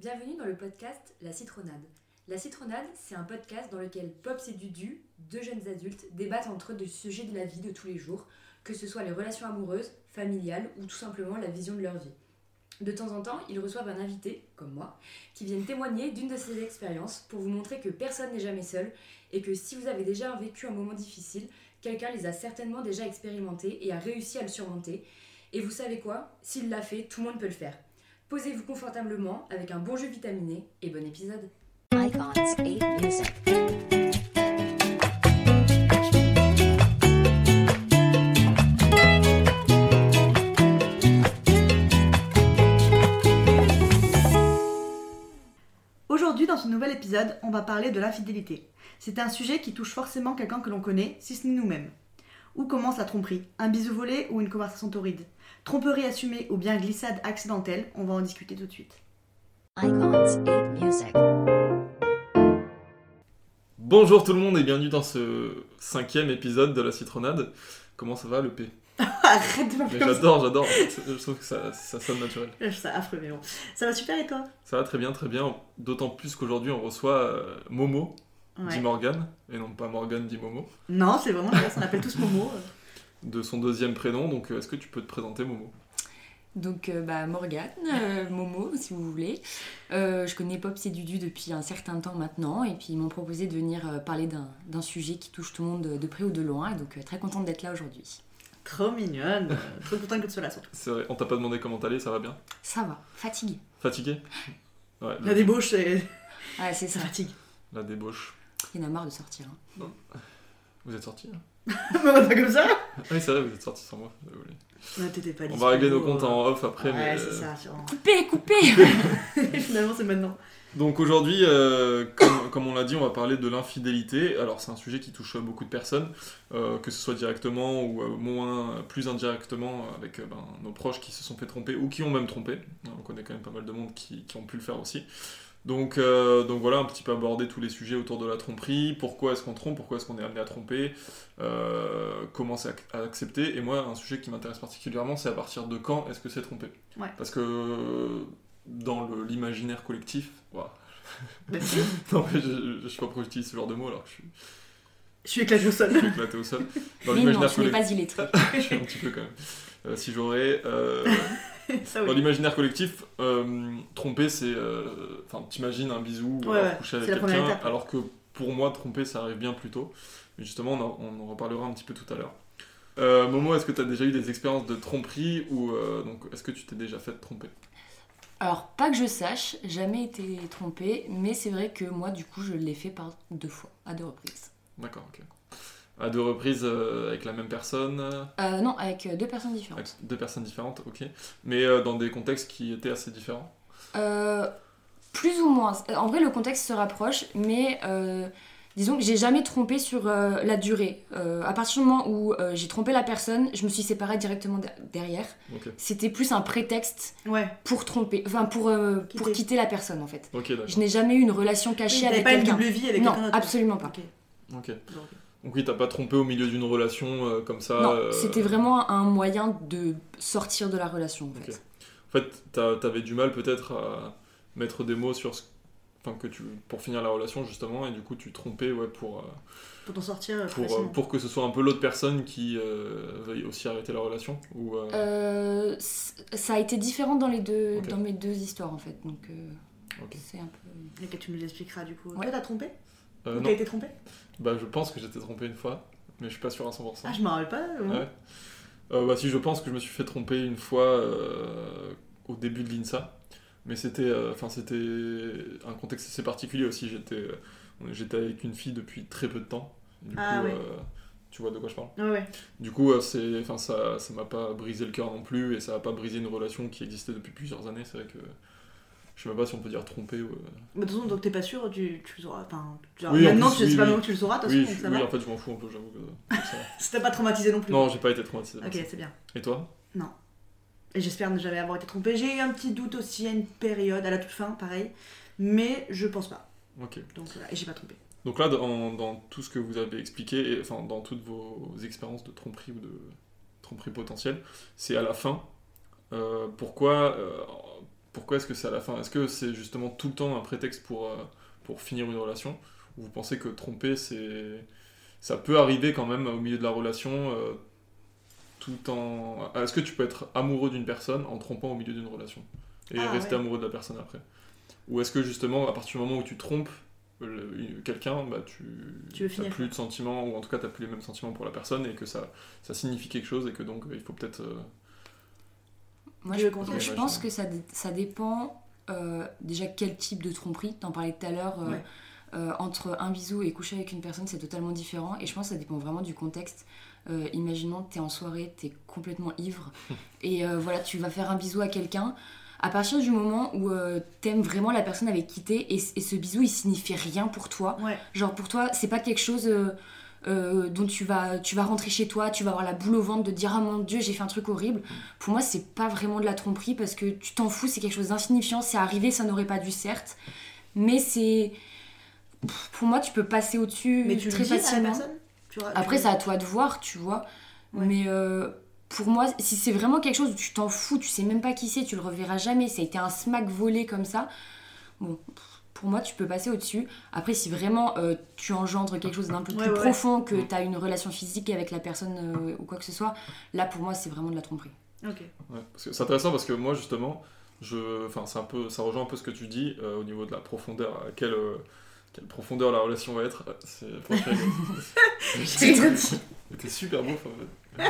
Bienvenue dans le podcast La Citronade. La Citronade, c'est un podcast dans lequel Pops et Dudu, deux jeunes adultes, débattent entre eux de sujets de la vie de tous les jours, que ce soit les relations amoureuses, familiales ou tout simplement la vision de leur vie. De temps en temps, ils reçoivent un invité, comme moi, qui viennent témoigner d'une de ces expériences pour vous montrer que personne n'est jamais seul et que si vous avez déjà vécu un moment difficile, quelqu'un les a certainement déjà expérimentés et a réussi à le surmonter. Et vous savez quoi? S'il l'a fait, tout le monde peut le faire. Posez-vous confortablement avec un bon jeu vitaminé et bon épisode. Icons 8 Music. Aujourd'hui, dans ce nouvel épisode, on va parler de l'infidélité. C'est un sujet qui touche forcément quelqu'un que l'on connaît, si ce n'est nous-mêmes. Où commence la tromperie? Un bisou volé ou une conversation torride? Tromperie assumée ou bien glissade accidentelle On va en discuter tout de suite. Icons 8 Music. Bonjour tout le monde et bienvenue dans ce cinquième épisode de la citronade. Comment ça va le P? Arrête de m'appeler comme ça. J'adore, j'adore. Je trouve que ça, ça sonne naturel. Je trouve ça affreux, mais bon. Ça va super et toi? Ça va très bien, très bien. D'autant plus qu'aujourd'hui on reçoit euh, Momo, dit. Morgan, et non pas Morgan, dit Momo, Non, c'est vraiment ça, on appelle tous Momo. de son deuxième prénom. Donc euh, est-ce que tu peux te présenter Momo? Donc, euh, bah, Morgane, euh, Momo, si vous voulez. Euh, je connais Pops et Dudu depuis un certain temps maintenant, et puis ils m'ont proposé de venir euh, parler d'un sujet qui touche tout le monde de, près ou de loin, et donc euh, très contente d'être là aujourd'hui. Trop mignonne. Trop contente que tu sois là, surtout. C'est vrai, on t'a pas demandé comment t'allais, ça va bien? Ça va, fatiguée. Fatigué Ouais, La débauche, c'est... Ouais, c'est ça fatigue. la débauche. Il y en a marre de sortir. hein. Vous êtes sortis hein? Mais on va pas comme ça Ah oui, c'est vrai, vous êtes sortis sans moi. désolé. Non, t'étais pas On va régler nos comptes en off après, Ouais, mais. c'est euh, ça, sûrement. Coupez, coupez Finalement, c'est maintenant. Donc aujourd'hui, euh, comme, comme on l'a dit, on va parler de l'infidélité. Alors c'est un sujet qui touche beaucoup de personnes, euh, que ce soit directement ou euh, moins, plus indirectement avec euh, ben, nos proches qui se sont fait tromper ou qui ont même trompé. On connaît quand même pas mal de monde qui, qui ont pu le faire aussi. Donc, euh, donc voilà, un petit peu aborder tous les sujets autour de la tromperie. Pourquoi est-ce qu'on trompe? Pourquoi est-ce qu'on est amené à tromper? Euh, Comment c'est ac- à accepter Et moi, un sujet qui m'intéresse particulièrement, c'est à partir de quand est-ce que c'est trompé? Ouais. Parce que dans l'imaginaire collectif, Bah, non, mais je, je sais pas pourquoi j'utilise ce genre de mots alors que je suis, Je suis éclaté au sol. je suis éclaté au sol. Dans Mais non, je n'ai pas illettré. je suis un petit peu quand même. Euh, si j'aurais. ça, dans l'imaginaire collectif, euh, tromper c'est. euh, Enfin, t'imagines un bisou ou Ouais, alors ouais, coucher avec quelqu'un, alors que pour moi, tromper ça arrive bien plus tôt. Mais justement, on en, on en reparlera un petit peu tout à l'heure. Euh, Momo, est-ce que tu as déjà eu des expériences de tromperie ou euh, donc est-ce que tu t'es déjà fait tromper? Alors, pas que je sache, jamais été trompée, mais c'est vrai que moi, du coup, je l'ai fait par deux fois, à deux reprises. D'accord, ok. À deux reprises euh, avec la même personne euh, Euh, non, avec deux personnes Avec différentes. deux personnes différentes, ok. Mais euh, dans des contextes qui étaient assez différents? Euh, plus ou moins. En vrai, le contexte se rapproche, mais euh, disons que j'ai jamais trompé sur euh, la durée. Euh, à partir du moment où euh, j'ai trompé la personne, je me suis séparée directement de- derrière. C'était plus un prétexte Ouais. pour tromper, enfin pour, euh, pour Quitter. quitter la personne en fait. Je n'ai jamais eu une relation Oui, cachée T'avais avec pas une quelqu'un. double vie avec Non, quelqu'un d'autre. absolument pas. Ok. Ok. Donc oui, t'as pas trompé au milieu d'une relation euh, comme ça. non, euh, c'était vraiment un moyen de sortir de la relation en fait. En t'avais du mal peut-être à mettre des mots sur ce... Enfin, que tu... pour finir la relation justement, et du coup tu trompais ouais, pour, euh, Pour t'en sortir pour, euh, que ce soit un peu l'autre personne qui euh, veuille aussi arrêter la relation ou, euh, Euh, ça a été différent dans les deux, dans mes deux histoires en fait, donc euh, Ok. c'est un peu. Et que tu nous expliqueras du coup. Ouais. Toi, t'as trompé? Euh. T'as été trompé? Bah, je pense que j'étais trompé une fois, mais je suis pas sûr à 100%. Ah, je m'en rappelle pas. Ouais. Euh, bah si, je pense que je me suis fait tromper une fois euh, au début de l'INSA, mais c'était, euh, enfin c'était un contexte assez particulier aussi. J'étais, j'étais avec une fille depuis très peu de temps. Du Ah coup, ouais. tu vois de quoi je parle? Ouais, ouais. Du coup, c'est, enfin ça, ça m'a pas brisé le cœur non plus, et ça a pas brisé une relation qui existait depuis plusieurs années. C'est vrai que je sais même pas si on peut dire tromper. Ou, euh, Mais de toute façon, donc t'es pas sûr, tu, tu le sauras. Enfin, genre, Oui, en maintenant, plus, tu sais oui, pas oui. que tu le sauras, de toute Oui, façon, donc ça oui, va. en fait, je m'en fous un peu, j'avoue que ça t'as pas traumatisé non plus. Non, j'ai pas été traumatisé. Ok, c'est bien. Et toi? Et j'espère ne jamais avoir été trompée. J'ai eu un petit doute aussi à une période, à la toute fin, pareil. Mais je pense pas. Ok. Donc voilà, et j'ai pas trompé. Donc là, dans, dans tout ce que vous avez expliqué, et, enfin dans toutes vos expériences de tromperie ou de tromperie potentielle, c'est à la fin. Euh, pourquoi, euh, pourquoi est-ce que c'est à la fin Est-ce que c'est justement tout le temps un prétexte pour, euh, pour finir une relation Ou vous pensez que tromper, c'est ça peut arriver quand même au milieu de la relation euh, tout en... Est-ce que tu peux être amoureux d'une personne en trompant au milieu d'une relation Et Ah, rester ouais. amoureux de la personne après? Ou est-ce que justement, à partir du moment où tu trompes quelqu'un, bah, tu finir. plus de sentiments, ou en tout cas tu plus les mêmes sentiments pour la personne, et que ça, ça signifie quelque chose, et que donc il faut peut-être... euh, Moi, Je continuer. je pense que ça, ça dépend euh, déjà quel type de tromperie. T'en parlais tout à l'heure. euh, Ouais. euh, entre un bisou et coucher avec une personne, c'est totalement différent. Et je pense que ça dépend vraiment du contexte. Imaginons que t'es en soirée, t'es complètement ivre. et voilà, tu vas faire un bisou à quelqu'un. À partir du moment où t'aimes vraiment la personne avec qui t'es, et, et ce bisou il signifie rien pour toi, Ouais. Genre pour toi, c'est pas quelque chose euh, dont tu vas, tu vas rentrer chez toi, tu vas avoir la boule au ventre de dire ah mon dieu j'ai fait un truc horrible. Pour moi c'est pas vraiment de la tromperie parce que tu t'en fous, c'est quelque chose d'insignifiant, c'est arrivé, ça n'aurait pas dû certes, mais c'est pour moi tu peux passer au-dessus Mais tu très le dis à la facilement. personne Tu vois, Après tu- c'est à toi de voir, tu vois. Ouais. Mais euh, pour moi, si c'est vraiment quelque chose où tu t'en fous, tu sais même pas qui c'est, tu le reverras jamais, ça a été un smack volé comme ça. Bon, pour moi, tu peux passer au-dessus. Après, si vraiment euh, tu engendres quelque chose d'un peu Ouais, plus ouais, profond, que Mm. tu as une relation physique avec la personne euh, ou quoi que ce soit, là pour moi, c'est vraiment de la tromperie. Ok. Ouais, c'est intéressant parce que moi justement, je, enfin c'est un peu, ça rejoint un peu ce que tu dis euh, au niveau de la profondeur, à quelle, euh, quelle profondeur la relation va être. C'est c'était super beau.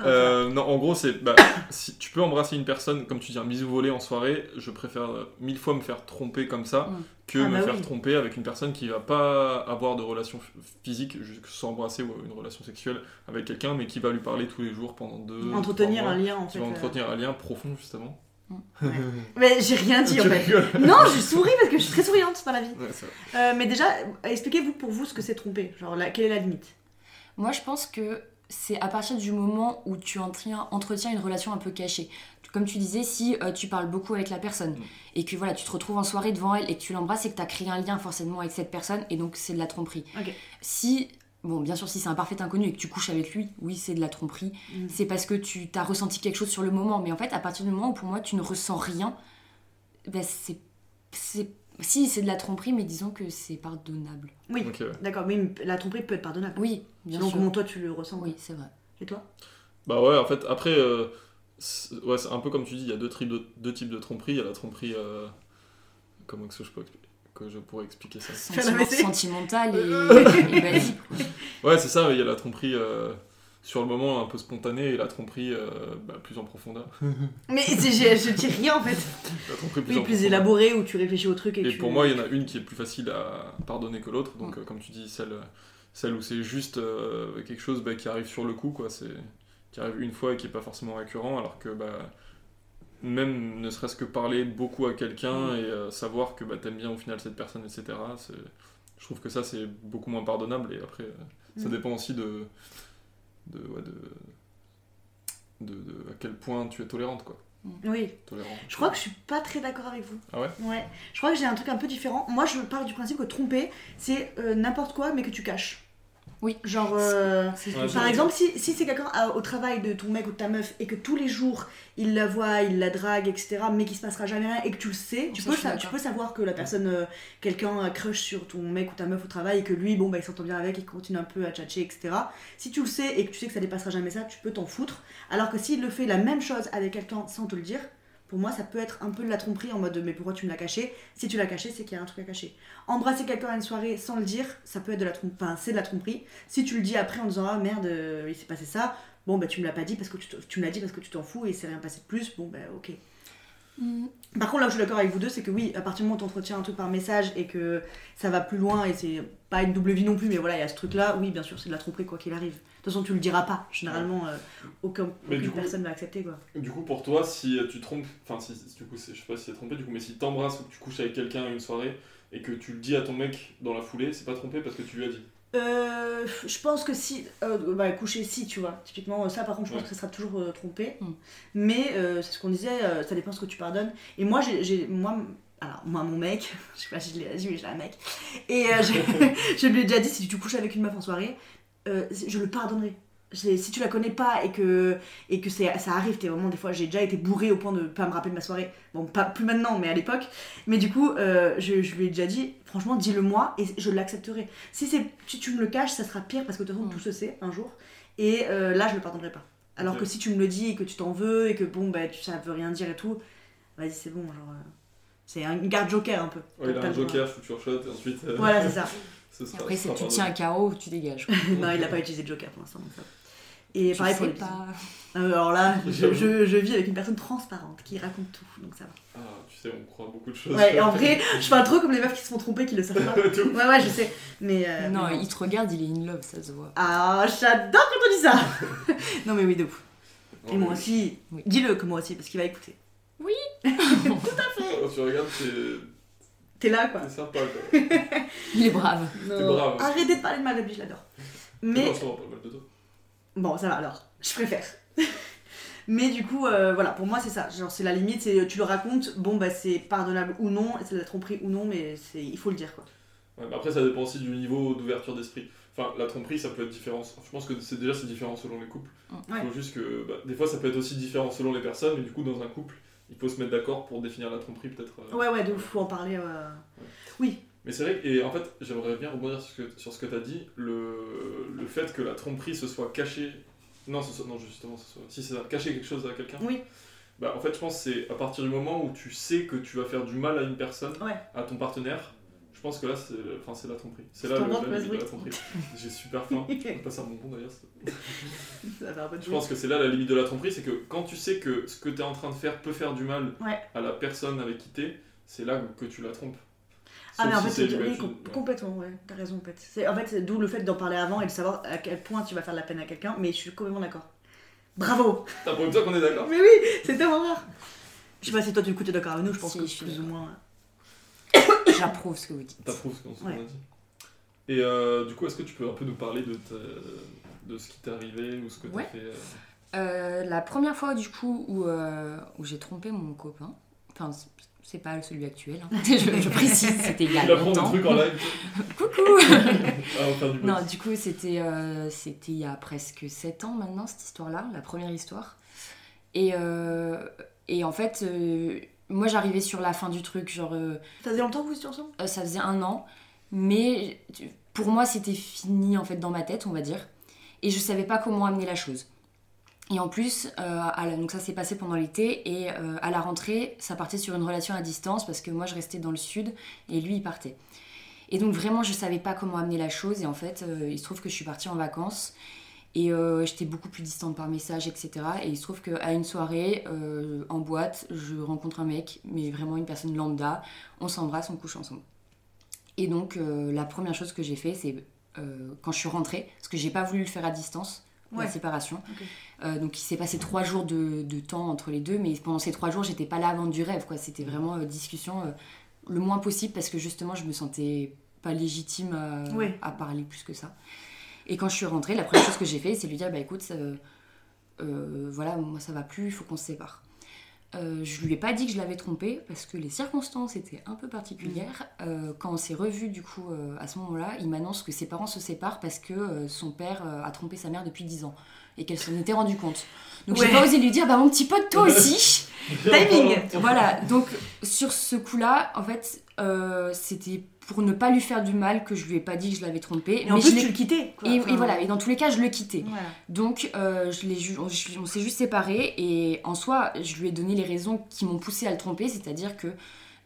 Euh, non, en gros, c'est, bah, si tu peux embrasser une personne, comme tu dis, un bisou volé en soirée, je préfère euh, mille fois me faire tromper comme ça Mm. que Ah me bah faire oui. tromper avec une personne qui va pas avoir de relation physique, que ce soit embrasser ou une relation sexuelle avec quelqu'un, mais qui va lui parler tous les jours pendant deux, Entretenir trois un lien en qui fait. va euh. entretenir un lien profond justement. Mais j'ai rien dit en fait. Non, je souris parce que je suis très souriante dans la vie. Ouais. Euh, mais déjà, expliquez-vous pour vous ce que c'est tromper. Genre, la- quelle est la limite? Moi, je pense que c'est à partir du moment où tu entretiens, entretiens une relation un peu cachée. Comme tu disais, si euh, tu parles beaucoup avec la personne Mm. et que voilà, tu te retrouves en soirée devant elle et que tu l'embrasses et que tu as créé un lien forcément avec cette personne et donc c'est de la tromperie. Si, bon, bien sûr, si c'est un parfait inconnu et que tu couches avec lui, oui, c'est de la tromperie. Mm. C'est parce que tu as ressenti quelque chose sur le moment. Mais en fait, à partir du moment où pour moi tu ne ressens rien, ben c'est. Si, c'est de la tromperie, mais disons que c'est pardonnable. Oui, ouais. d'accord, mais la tromperie peut être pardonnable. Oui, bien Selon sûr. comment toi tu le ressens. Oui, c'est vrai. Et toi? Bah ouais, en fait, après, euh, c'est ouais, c'est un peu comme tu dis, il y a deux types de, deux types de tromperie. Il y a la tromperie. euh, comment que je, peux, que je pourrais expliquer ça? Sentiment- vaisselle. sentimentale et, et basique. Ouais, c'est ça, il y a la tromperie euh, sur le moment un peu spontanée et la tromperie euh, bah, plus en profondeur. Mais c'est- je, je dis rien en fait. La tromperie plus Oui, plus profondeur. élaboré où tu réfléchis au truc et, Et tu... pour moi, il y en a une qui est plus facile à pardonner que l'autre. Donc, euh, comme tu dis, celle, celle où c'est juste euh, quelque chose bah, qui arrive sur le coup, quoi. C'est qui arrive une fois et qui est pas forcément récurrent, alors que bah, même ne serait-ce que parler beaucoup à quelqu'un et savoir que bah, t'aimes bien au final cette personne, etc. Je trouve que ça c'est beaucoup moins pardonnable. Et après, ça Mm. dépend aussi de de, ouais, de, de, de à quel point tu es tolérante, quoi. Oui, Tolérante. je crois que je suis pas très d'accord avec vous. Ah ouais Ouais, je crois que j'ai un truc un peu différent. Moi, je pars du principe que tromper, c'est euh, n'importe quoi, mais que tu caches. Oui. Genre, euh, Ouais, par exemple, si, si c'est quelqu'un à- au travail de ton mec ou de ta meuf et que tous les jours il la voit, il la drague, etc., mais qu'il se passera jamais rien et que tu le sais, tu, Ça, peux, tu peux savoir que la personne, euh, quelqu'un euh, crush sur ton mec ou ta meuf au travail et que lui, bon, bah il s'entend bien avec, il continue un peu à tchatcher, etc. Si tu le sais et que tu sais que ça dépassera jamais ça, tu peux t'en foutre. Alors que s'il le fait la même chose avec quelqu'un sans te le dire, pour moi, ça peut être un peu de la tromperie en mode mais pourquoi tu me l'as caché? Si tu l'as caché, c'est qu'il y a un truc à cacher. Embrasser quelqu'un à une soirée sans le dire, ça peut être de la tromperie. Enfin, c'est de la tromperie. Si tu le dis après en disant ah merde, euh, il s'est passé ça, bon bah tu me l'as pas dit parce que tu, tu me dit parce que tu t'en fous et c'est rien passé de plus, bon bah ok. Mm. Par contre, là où je suis d'accord avec vous deux, c'est que oui, à partir du moment où tu entretiens un truc par message et que ça va plus loin et c'est pas une double vie non plus, mais voilà, il y a ce truc-là, oui, bien sûr, c'est de la tromperie quoi qu'il arrive. De toute façon, tu le diras pas. Généralement, euh, aucun, aucune coup- personne va accepter quoi. Du coup, pour toi, si tu trompes, enfin, si, du coup, c'est- je sais pas si c'est trompé, du coup, mais si t'embrasses ou que tu couches avec quelqu'un à une soirée et que tu le dis à ton mec dans la foulée, c'est pas trompé parce que tu lui as dit. Euh, je pense que si, euh, bah coucher si, tu vois. Typiquement, ça par contre, je pense Ouais. que ça sera toujours euh, trompé. Mm. Mais euh, c'est ce qu'on disait, euh, ça dépend ce que tu pardonnes. Et moi, j'ai, moi, alors moi, mon mec, je sais pas si je l'ai dit, mais j'ai un mec. Et euh, je, je lui ai déjà dit, si tu couches avec une meuf en soirée, euh, je le pardonnerai. Si tu la connais pas et que, et que ça arrive, t'es vraiment des fois, j'ai déjà été bourrée au point de pas me rappeler de ma soirée. Bon, pas plus maintenant, mais à l'époque. Mais du coup, euh, je, je lui ai déjà dit, franchement, dis-le moi et je l'accepterai. Si, tu me le caches, ça sera pire parce que de toute façon, Mm. tout se sait un jour. Et euh, là, je le pardonnerai pas. Alors que si tu me le dis et que tu t'en veux et que bon, bah, tu, ça veut rien dire et tout, vas-y, c'est bon. Genre, euh, c'est un- une garde joker un peu. Ouais, il a un joker, future shot, et ensuite. euh, Voilà, c'est ça. ce sera- Après, ce c'est tu tiens un carreau ou tu dégages. non, il n'a pas utilisé de joker pour l'instant. Et Je pareil pour sais les pas. Euh, Alors là, je, je, je vis avec une personne transparente qui raconte tout, donc ça va. Ah, tu sais, on croit beaucoup de choses. Ouais, en vrai, je parle trop comme les meufs qui se font tromper, qui le savent pas. Tout. Ouais, ouais, je sais. Mais. euh, Non, mais il te regarde, il est in love, ça se voit. Ah, j'adore quand on dit ça Non, mais oui, de ouf. Et moi aussi. Oui. Dis-le que moi aussi, parce qu'il va écouter. Quand tu regardes, t'es T'es là, quoi. t'es sympa, quoi. Il est brave. Brave. Arrêtez de parler de ma bébé, je l'adore. Mais. Non, ça va pas mal de toi. Bon, ça va alors. Je préfère. Mais du coup, euh, voilà, pour moi, c'est ça. Genre, c'est la limite, c'est tu le racontes, bon, bah, c'est pardonnable ou non, c'est de la tromperie ou non, mais c'est il faut le dire, quoi. Ouais, mais après, ça dépend aussi du niveau d'ouverture d'esprit. Enfin, la tromperie, ça peut être différent. Je pense que c'est déjà c'est différent selon les couples. Il Ouais. faut juste que. bah, des fois, ça peut être aussi différent selon les personnes, mais du coup, dans un couple, il faut se mettre d'accord pour définir la tromperie, peut-être. euh. Ouais, ouais, de ouf, faut en parler. euh. Oui, Mais c'est vrai, que- et en fait, j'aimerais bien rebondir sur ce que, sur ce que tu as dit. Le, le fait que la tromperie se soit cachée. Non, ce soit- non justement, ce soit, si c'est cacher quelque chose à quelqu'un. Oui. Bah, en fait, je pense que c'est à partir du moment où tu sais que tu vas faire du mal à une personne, Ouais. à ton partenaire, je pense que là, c'est enfin, c'est la tromperie. C'est là le, ventre, la limite de la tromperie. J'ai super faim. On va passer un bonbon d'ailleurs. ça va peu de Je pense que c'est là la limite de la tromperie, c'est que quand tu sais que ce que tu es en train de faire peut faire du mal Ouais. à la personne avec qui t'es, c'est là que tu la trompes. Ah, mais en si fait, c'est oui, com- complètement, ouais, t'as raison, en fait. C'est, en fait, c'est d'où le fait d'en parler avant et de savoir à quel point tu vas faire de la peine à quelqu'un, mais je suis complètement d'accord. Bravo T'as pour une fois qu'on est d'accord? Mais oui, c'est tellement rare Je sais pas si toi, du coup, t'es d'accord avec nous, je pense Si, que je suis plus ou moins. J'approuve ce que vous dites. T'approuves ce qu'on Ouais. a dit. Et euh, du coup, est-ce que tu peux un peu nous parler de, ta- de ce qui t'est arrivé ou ce que t'as Ouais. fait euh, Euh, la première fois du coup où, euh, où j'ai trompé mon copain, enfin c'est pas celui actuel, hein. je, je précise, c'était il y a Il apprend des longtemps. trucs en live. Coucou ah, du Non, du coup c'était euh, c'était il y a presque 7 ans maintenant cette histoire-là, la première histoire. Et, euh, et en fait, euh, moi j'arrivais sur la fin du truc, genre euh, Ça faisait longtemps que vous étiez ensemble? euh, ça faisait un an, mais pour moi c'était fini en fait dans ma tête, on va dire, et je savais pas comment amener la chose. Et en plus, euh, donc ça s'est passé pendant l'été, et euh, à la rentrée, ça partait sur une relation à distance parce que moi je restais dans le sud et lui il partait. Et donc vraiment je savais pas comment amener la chose, et en fait euh, il se trouve que je suis partie en vacances. Et j'étais beaucoup plus distante par message, etc. Et il se trouve qu'à une soirée, en boîte, je rencontre un mec, mais vraiment une personne lambda. On s'embrasse, on couche ensemble. Et donc, la première chose que j'ai fait, c'est quand je suis rentrée, parce que j'ai pas voulu le faire à distance, Ouais. la séparation. Euh, donc, il s'est passé trois jours de, de temps entre les deux, mais pendant ces trois jours, j'étais pas là vendre du rêve, quoi. C'était vraiment euh, discussion euh, le moins possible, parce que justement, je me sentais pas légitime à, Ouais. à parler plus que ça. Et quand je suis rentrée, la première chose que j'ai fait, c'est lui dire, bah écoute, ça- voilà, moi ça va plus, il faut qu'on se sépare. Euh, je lui ai pas dit que je l'avais trompé parce que les circonstances étaient un peu particulières. Euh, quand on s'est revus du coup euh, à ce moment-là, il m'annonce que ses parents se séparent parce que son père a trompé sa mère depuis 10 ans et qu'elle s'en était rendue compte. Donc Ouais. j'ai pas osé lui dire bah mon petit pote toi aussi. Timing voilà, donc sur ce coup-là, en fait, c'était pour ne pas lui faire du mal que je lui ai pas dit que je l'avais trompé. Et en mais plus, je tu le quittais. quoi. et, Enfin, et voilà, et dans tous les cas, je le quittais. Voilà. Donc, euh, je ju- on, s'est juste séparés et en soi, je lui ai donné les raisons qui m'ont poussé à le tromper, c'est-à-dire que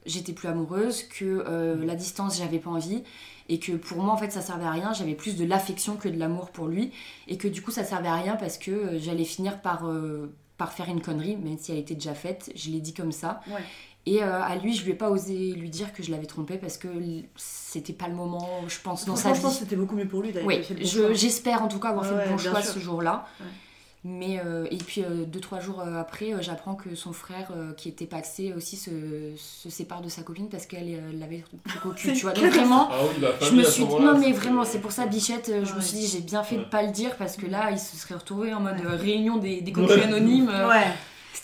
j'étais plus amoureuse, que euh, la distance, j'avais pas envie et que pour moi, en fait, ça servait à rien. J'avais plus de l'affection que de l'amour pour lui et que du coup, ça servait à rien parce que euh, j'allais finir par, euh, par faire une connerie, même si elle était déjà faite. Je l'ai dit comme ça. Ouais. Et euh, à lui, je lui ai pas osé lui dire que je l'avais trompé parce que c'était pas le moment, je pense, dans sa vie. je pense que c'était beaucoup mieux pour lui d'ailleurs. Oui, je- j'espère en tout cas avoir Ouais, fait ouais, le bon choix sûr. ce jour-là. Ouais. Mais euh, et puis euh, deux trois jours après, euh, j'apprends que son frère euh, qui était paxé aussi se, se sépare de sa copine parce qu'elle euh, l'avait au cul, tu vois. Donc vraiment, Ah oui, la je me suis dit non mais vraiment c'est pour ça Bichette, je me suis dit j'ai bien fait de Ouais. pas le dire parce que là il se serait retrouvé en mode Ouais. réunion des, des Ouais. anonymes. euh, Ouais.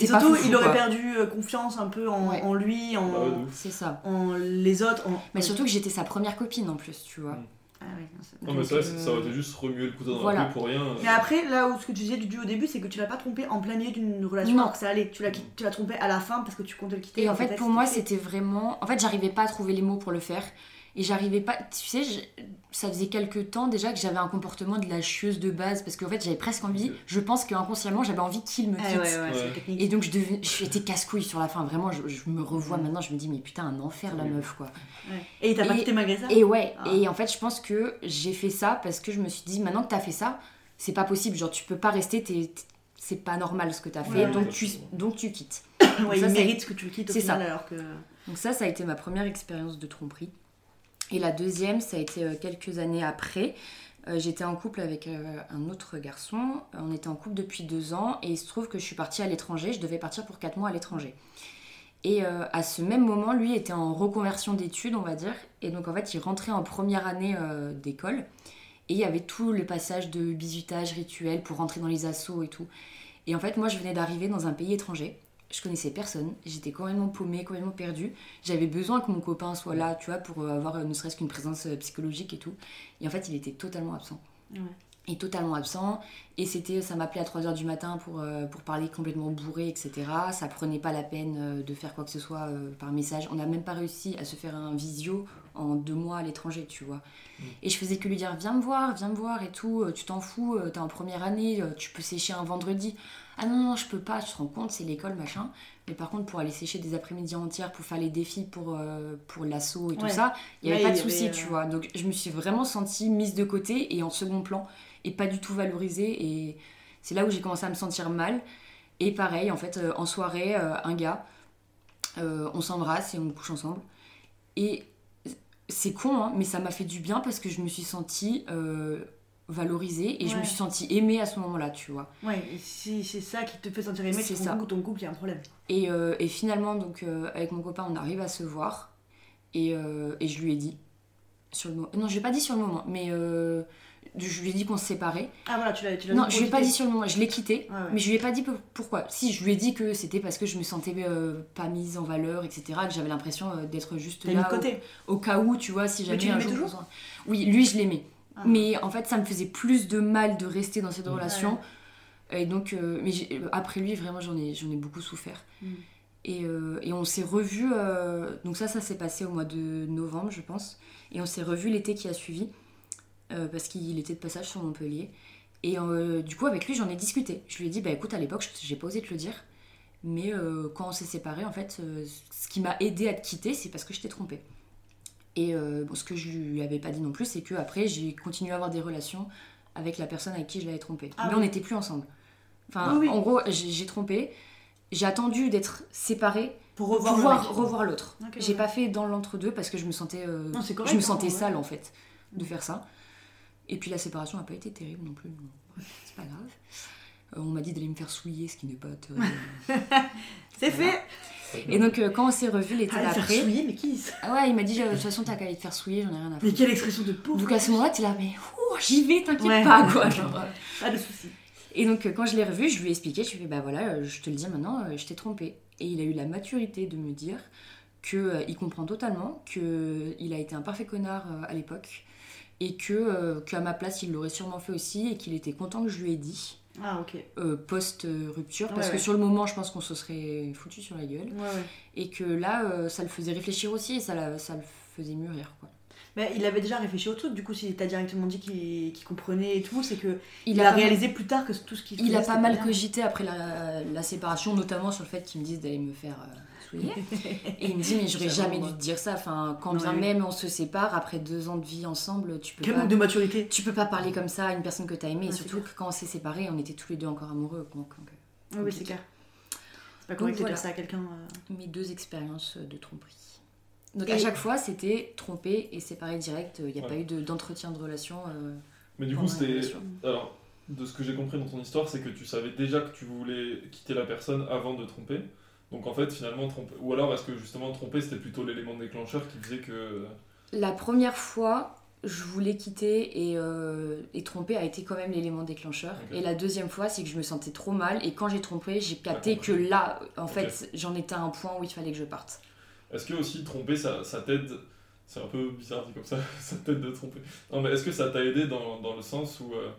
Et C'était pas surtout, il aurait quoi. perdu euh, confiance un peu en, Ouais. en lui, en, Bah ouais, de ouf. C'est ça. en les autres. En... Mais surtout que j'étais sa première copine en plus, tu vois. Mm. Ah ouais, non, c'est- Non, mais ça, euh, aurait été juste remuer le couteau dans voilà. la pour rien. Mais après, là où ce que tu disais du au début, c'est que tu l'as pas trompé en plein milieu d'une relation Non. alors que ça allait. Tu l'as qui- tu l'as trompé à la fin parce que tu comptais le quitter. Et en fait, pour moi, c'était- c'était vraiment. En fait, j'arrivais pas à trouver les mots pour le faire. Et j'arrivais pas. Tu sais, je- ça faisait quelques temps déjà que j'avais un comportement de la chieuse de base. Parce qu'en fait, j'avais presque envie. Je pense qu'inconsciemment, j'avais envie qu'il me quitte. Ah ouais, ouais, Ouais. c'est la technique. Et donc, je devenais. J'étais casse-couille sur la fin. Vraiment, je, je me revois maintenant. Je me dis, mais putain, un enfer, la meuf, quoi. Ouais. Et il t'a pas quitté malgré ça Et ouais. Ah. Et en fait, je pense que j'ai fait ça parce que je me suis dit, maintenant que t'as fait ça, c'est pas possible. Genre, tu peux pas rester. C'est pas normal ce que t'as fait. Ouais, donc, ouais. tu, donc, tu quittes. Ouais, ça, il mérite que tu le quittes au c'est final ça. alors que. Donc ça, ça a été ma première expérience de tromperie. Et la deuxième, ça a été euh, quelques années après. Euh, J'étais en couple avec euh, un autre garçon. On était en couple depuis deux ans et il se trouve que je suis partie à l'étranger. Je devais partir pour quatre mois à l'étranger. Et à ce même moment, lui était en reconversion d'études, on va dire. Et donc en fait, il rentrait en première année d'école. Et il y avait tout le passage de bisutage rituel pour rentrer dans les assos et tout. Et en fait, moi, je venais d'arriver dans un pays étranger. Je connaissais personne. J'étais complètement paumée, complètement perdue. J'avais besoin que mon copain soit là, tu vois, pour avoir euh, ne serait-ce qu'une présence euh, psychologique et tout. Et en fait, il était totalement absent. Et totalement absent. Et c'était, ça m'appelait à 3h du matin pour, euh, pour parler complètement bourré, etc. Ça prenait pas la peine euh, de faire quoi que ce soit euh, par message. On n'a même pas réussi à se faire un visio en deux mois à l'étranger, tu vois. Et je faisais que lui dire Viens me voir, viens me voir et tout. Tu t'en fous, t'es en première année, tu peux sécher un vendredi. Ah non, non, je peux pas, tu te rends compte, c'est l'école, machin. Mais par contre, pour aller sécher des après-midi entières, pour faire les défis pour, euh, pour l'assaut et tout ça, il n'y avait pas de souci, tu euh, vois. Donc je me suis vraiment sentie mise de côté et en second plan et pas du tout valorisée. Et c'est là où j'ai commencé à me sentir mal. Et pareil, en fait, euh, en soirée, euh, un gars, euh, on s'embrasse et on couche ensemble. Et c'est con, hein, mais ça m'a fait du bien parce que je me suis sentie valorisée et je me suis sentie aimée à ce moment-là, tu vois. Ouais, et si c'est ça qui te fait sentir aimé, C'est tu ça. que ton couple, il y a un problème. Et, euh, et finalement, donc, euh, avec mon copain, on arrive à se voir. Et, euh, et je lui ai dit, sur le moment. Non, je lui ai pas dit sur le moment, mais je lui ai dit qu'on se séparait. Ah voilà, tu l'as tu l'as Non, dit je lui ai pas dit sur le moment, je l'ai quitté, ouais. mais je lui ai pas dit pour- pourquoi. Si, je lui ai dit que c'était parce que je me sentais euh, pas mise en valeur, etc., que j'avais l'impression euh, d'être juste là au, côté. au cas où, tu vois, si Mais jamais tu un l'aimais jour toujours besoin. Oui, lui, je l'aimais. Ah. Mais en fait, ça me faisait plus de mal de rester dans cette Ouais. relation. Et donc, euh, mais euh, après lui, vraiment, j'en ai, j'en ai beaucoup souffert. Mm. Et, euh, et on s'est revus, euh, donc ça, ça s'est passé au mois de novembre, je pense. Et on s'est revus l'été qui a suivi, parce qu'il était de passage sur Montpellier. Et du coup, avec lui, j'en ai discuté. Je lui ai dit, bah écoute, à l'époque, j'ai pas osé te le dire. Mais quand on s'est séparés, en fait, ce qui m'a aidé à te quitter, c'est parce que je t'ai trompé. Et euh, bon, ce que je lui avais pas dit non plus, c'est que après j'ai continué à avoir des relations avec la personne avec qui je l'avais trompé. Ah Mais oui. on n'était plus ensemble. Enfin, Oui, oui. en gros, j'ai trompé. J'ai attendu d'être séparée Pour revoir pouvoir revoir l'autre. J'ai ouais. pas fait dans l'entre-deux parce que je me sentais, euh, Non, je me hein, sentais ouais. sale en fait de faire ça. Et puis la séparation n'a pas été terrible non plus. C'est pas grave. Euh, on m'a dit d'aller me faire souiller, ce qui n'est pas terrible. C'est Voilà. fait Et donc euh, quand on s'est revus l'été faire d'après, souiller, mais qui ah ouais, il m'a dit de toute façon t'as qu'à aller te faire souiller, j'en ai rien à Mais foutre. quelle expression de pauvre Donc à ce moment-là, t'es là, mais ouh, j'y vais, t'inquiète Ouais. pas quoi. genre. Pas de soucis. Et donc euh, quand je l'ai revu, je lui ai expliqué, je lui ai dit bah voilà, euh, je te le dis maintenant, je t'ai trompé. Et il a eu la maturité de me dire que euh, il comprend totalement que il a été un parfait connard euh, à l'époque et que qu'à ma place il l'aurait sûrement fait aussi et qu'il était content que je lui ai dit Ah, ok. euh, post rupture parce Ouais, que ouais. sur le moment je pense qu'on se serait foutu sur la gueule Ouais, et que là euh, ça le faisait réfléchir aussi et ça, la- ça le faisait mûrir quoi. Mais il avait déjà réfléchi au truc, du coup, si t'as directement dit qu'il comprenait et tout, c'est que il, Il, a, a, pas mal- réalisé plus tard que tout ce qu'il il a pas mal cogité après la, la séparation, notamment sur le fait qu'il me dise d'aller me faire euh, Et il me dit, mais j'aurais jamais moi. dû te dire ça. Enfin, quand Non, bien même on se sépare, après deux ans de vie ensemble, tu peux Quel pas. manque de maturité. Tu peux pas parler comme ça à une personne que t'as aimée, et Ouais, c'est surtout que quand on s'est séparés, on était tous les deux encore amoureux. Donc, donc, Oui, oui, c'est clair. C'est pas correct de voilà. dire ça à quelqu'un. euh. mes deux expériences de tromperie. Donc Et- à chaque fois, c'était trompé et séparé direct. Il n'y a Ouais. pas eu de- d'entretien de, relation. euh, Mais du coup, c'était. Alors, de ce que j'ai compris dans ton histoire, c'est que tu savais déjà que tu voulais quitter la personne avant de tromper. Donc en fait, finalement, tromper. Ou alors, est-ce que justement tromper, c'était plutôt l'élément déclencheur qui faisait que. La première fois, je voulais quitter et, euh, et tromper a été quand même l'élément déclencheur. Et la deuxième fois, c'est que je me sentais trop mal. Et quand j'ai trompé, j'ai capté que là, en fait, j'en étais à un point où il fallait que je parte. Est-ce que aussi tromper, ça, ça t'aide? C'est un peu bizarre dit comme ça, ça peut-être de tromper. Non, mais est-ce que ça t'a aidé dans, dans le sens où euh,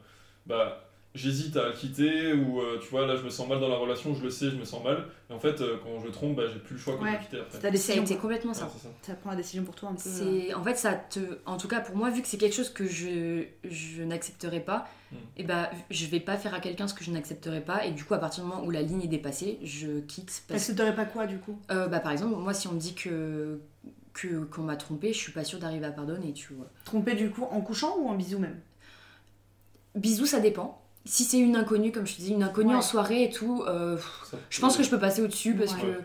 bah, j'hésite à quitter ou euh, tu vois, là je me sens mal dans la relation, je le sais, je me sens mal. Et en fait, euh, quand je trompe, bah, j'ai plus le choix que Ouais. de quitter après. C'est ta Ça a décision. été complètement Ouais, ça. c'est ça. Ça prend la décision pour toi un peu. euh. C'est en fait ça te en tout cas pour moi vu que c'est quelque chose que je je n'accepterai pas Mm. et bah je vais pas faire à quelqu'un ce que je n'accepterai pas et du coup à partir du moment où la ligne est dépassée je quitte parce t'aurais pas quoi du coup? Euh, bah par exemple moi si on me dit que que qu'on m'a trompé je suis pas sûre d'arriver à pardonner tu vois Tromper du coup en couchant ou en bisou même? Bisous ça dépend si c'est une inconnue comme je te dis une inconnue Ouais. en soirée et tout euh, Je pense que je peux passer au-dessus parce Ouais. que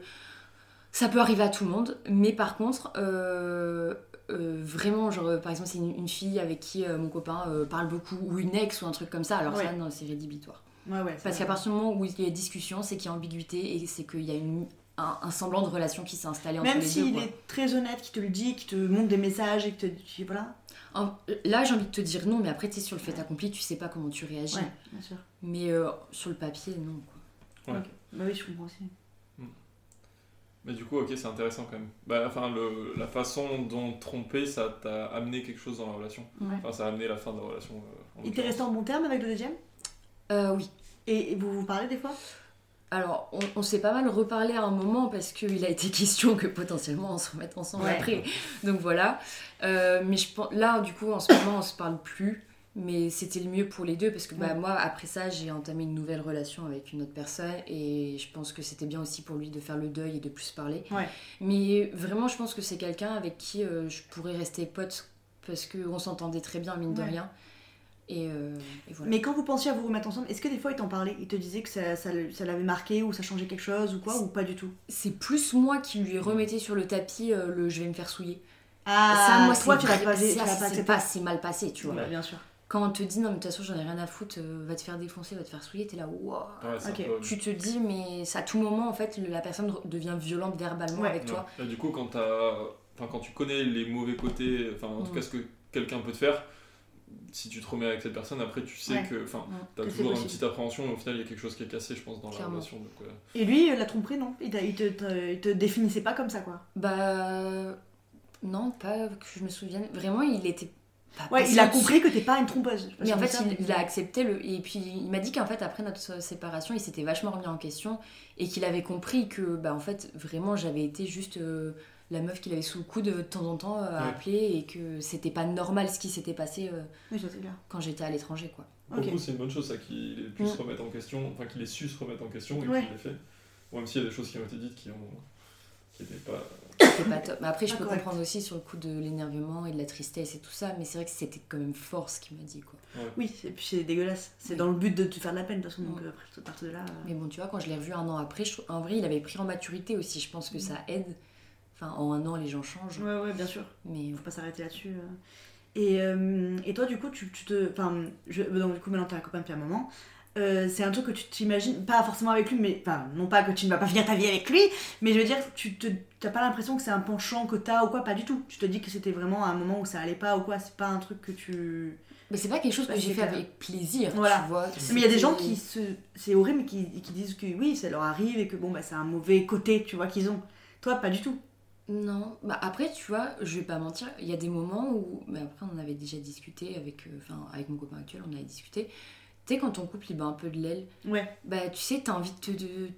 ça peut arriver à tout le monde. Mais par contre, euh, euh, vraiment, genre, par exemple, c'est une, une fille avec qui euh, mon copain euh, parle beaucoup, ou une ex, ou un truc comme ça, alors Ouais. ça, non, c'est rédhibitoire. Ouais, ouais. Parce qu'à partir du moment où il y a discussion, c'est qu'il y a ambiguïté et c'est qu'il y a une, un, un semblant de relation qui s'est installé entre Même les s'il deux. quoi. est très honnête, qui te le dit, qui te montre des messages et que te dit voilà. En- là, j'ai envie de te dire non, mais après, tu sais, sur le fait accompli, tu sais pas comment tu réagis. Ouais, bien sûr. Mais euh, sur le papier, non. Quoi. Ouais. Bah oui, je comprends aussi. Mais du coup, ok, c'est intéressant quand même. Bah, enfin, le, la façon dont tromper, ça t'a amené quelque chose dans la relation. Ouais. Enfin, ça a amené la fin de la relation. euh, en Il t'est resté en bon terme avec le deuxième? Euh, oui. et, et vous vous parlez des fois? Alors, on, on s'est pas mal reparlé à un moment parce qu'il a été question que potentiellement on se remette ensemble Ouais. après. Donc voilà. Euh, mais je pense, là, du coup, en ce moment, on se parle plus. Mais c'était le mieux pour les deux parce que bah, Ouais. moi, après ça, j'ai entamé une nouvelle relation avec une autre personne et je pense que c'était bien aussi pour lui de faire le deuil et de plus parler. Ouais. Mais vraiment, je pense que c'est quelqu'un avec qui euh, je pourrais rester pote parce qu'on s'entendait très bien, mine de rien. Et, euh, et voilà. Mais quand vous pensiez à vous remettre ensemble, est-ce que des fois il t'en parlait Il te disait que ça, ça, le- ça l'avait marqué ou ça changeait quelque chose ou quoi ou pas du tout C'est plus moi qui lui remettais sur le tapis euh, le je vais me faire souiller. Ah, ça, moi, toi c'est tu l'as pas, c'est pas c'est mal passé, tu vois. Ouais, bien sûr. Quand on te dit non, mais de toute façon, j'en ai rien à foutre, euh, va te faire défoncer, va te faire souiller, t'es là, waouh. Ouais, peu- Tu te dis, mais à tout moment, en fait, la personne devient violente verbalement Ouais. avec toi. Et du coup, quand, t'as- enfin, quand tu connais les mauvais côtés, enfin, en tout Mm. cas, ce que quelqu'un peut te faire, si tu te remets avec cette personne, après, tu sais Ouais. que, enfin, Mm. t'as toujours une petite appréhension, mais au final, il y a quelque chose qui est cassé, je pense, dans Clairement. la relation. Donc, ouais. Et lui, euh, la tromperie, non? Il, il te, te, il te définissait pas comme ça quoi? Bah. Non, pas que je me souvienne. Vraiment, il était. Pas Ouais, il a compris que t'es pas une trompeuse. Mais en fait, ça, il, il a accepté le. Et puis, il m'a dit qu'en fait, après notre séparation, il s'était vachement remis en question et qu'il avait compris que, bah, en fait, vraiment, j'avais été juste euh, la meuf qu'il avait sous le coude de temps en temps euh, à Ouais. appeler et que c'était pas normal ce qui s'était passé euh, Oui, quand j'étais à l'étranger, quoi. Pour Ok. le coup, c'est une bonne chose, ça, qu'il ait pu Mm. se remettre en question, enfin, qu'il ait su se remettre en question et Ouais. qu'il l'ait fait. Même s'il y a des choses qui ont été dites qui ont. qui étaient pas. Pas top. Mais après, je peux correct. comprendre aussi sur le coup de l'énervement et de la tristesse et tout ça, mais c'est vrai que c'était quand même fort ce qu'il m'a dit, quoi. Oui, et puis c'est dégueulasse. C'est Oui. dans le but de te faire de la peine de toute façon. Donc Mm. euh, après, de là. euh, Mais bon, tu vois, quand je l'ai revu un an après, je en vrai, il avait pris en maturité aussi. Je pense que ça aide. Enfin, en un an, les gens changent. Ouais, ouais, bien sûr. Mais faut pas s'arrêter là-dessus. euh. Et, euh, et toi, du coup, tu, tu te. Enfin, je, donc, du coup, maintenant, t'es un copain depuis un moment. Euh, c'est un truc que tu t'imagines, pas forcément avec lui, mais. Enfin, non pas que tu ne vas pas finir ta vie avec lui, mais je veux dire, tu te, t'as pas l'impression que c'est un penchant que t'as ou quoi, pas du tout. Tu te dis que c'était vraiment un moment où ça allait pas ou quoi, c'est pas un truc que tu. Mais c'est pas quelque chose que j'ai fait avec plaisir, Voilà. tu vois. Mais il y a des gens qui se. C'est horrible, mais qui, qui disent que oui, ça leur arrive et que bon, bah, c'est un mauvais côté, tu vois, qu'ils ont. Toi, pas du tout. Non, bah après, tu vois, je vais pas mentir, il y a des moments où. Mais après, on en avait déjà discuté avec, euh, enfin, avec mon copain actuel, on avait discuté. Tu sais, quand ton couple il bat un peu de l'aile, Ouais. bah tu sais, t'as envie de te. de-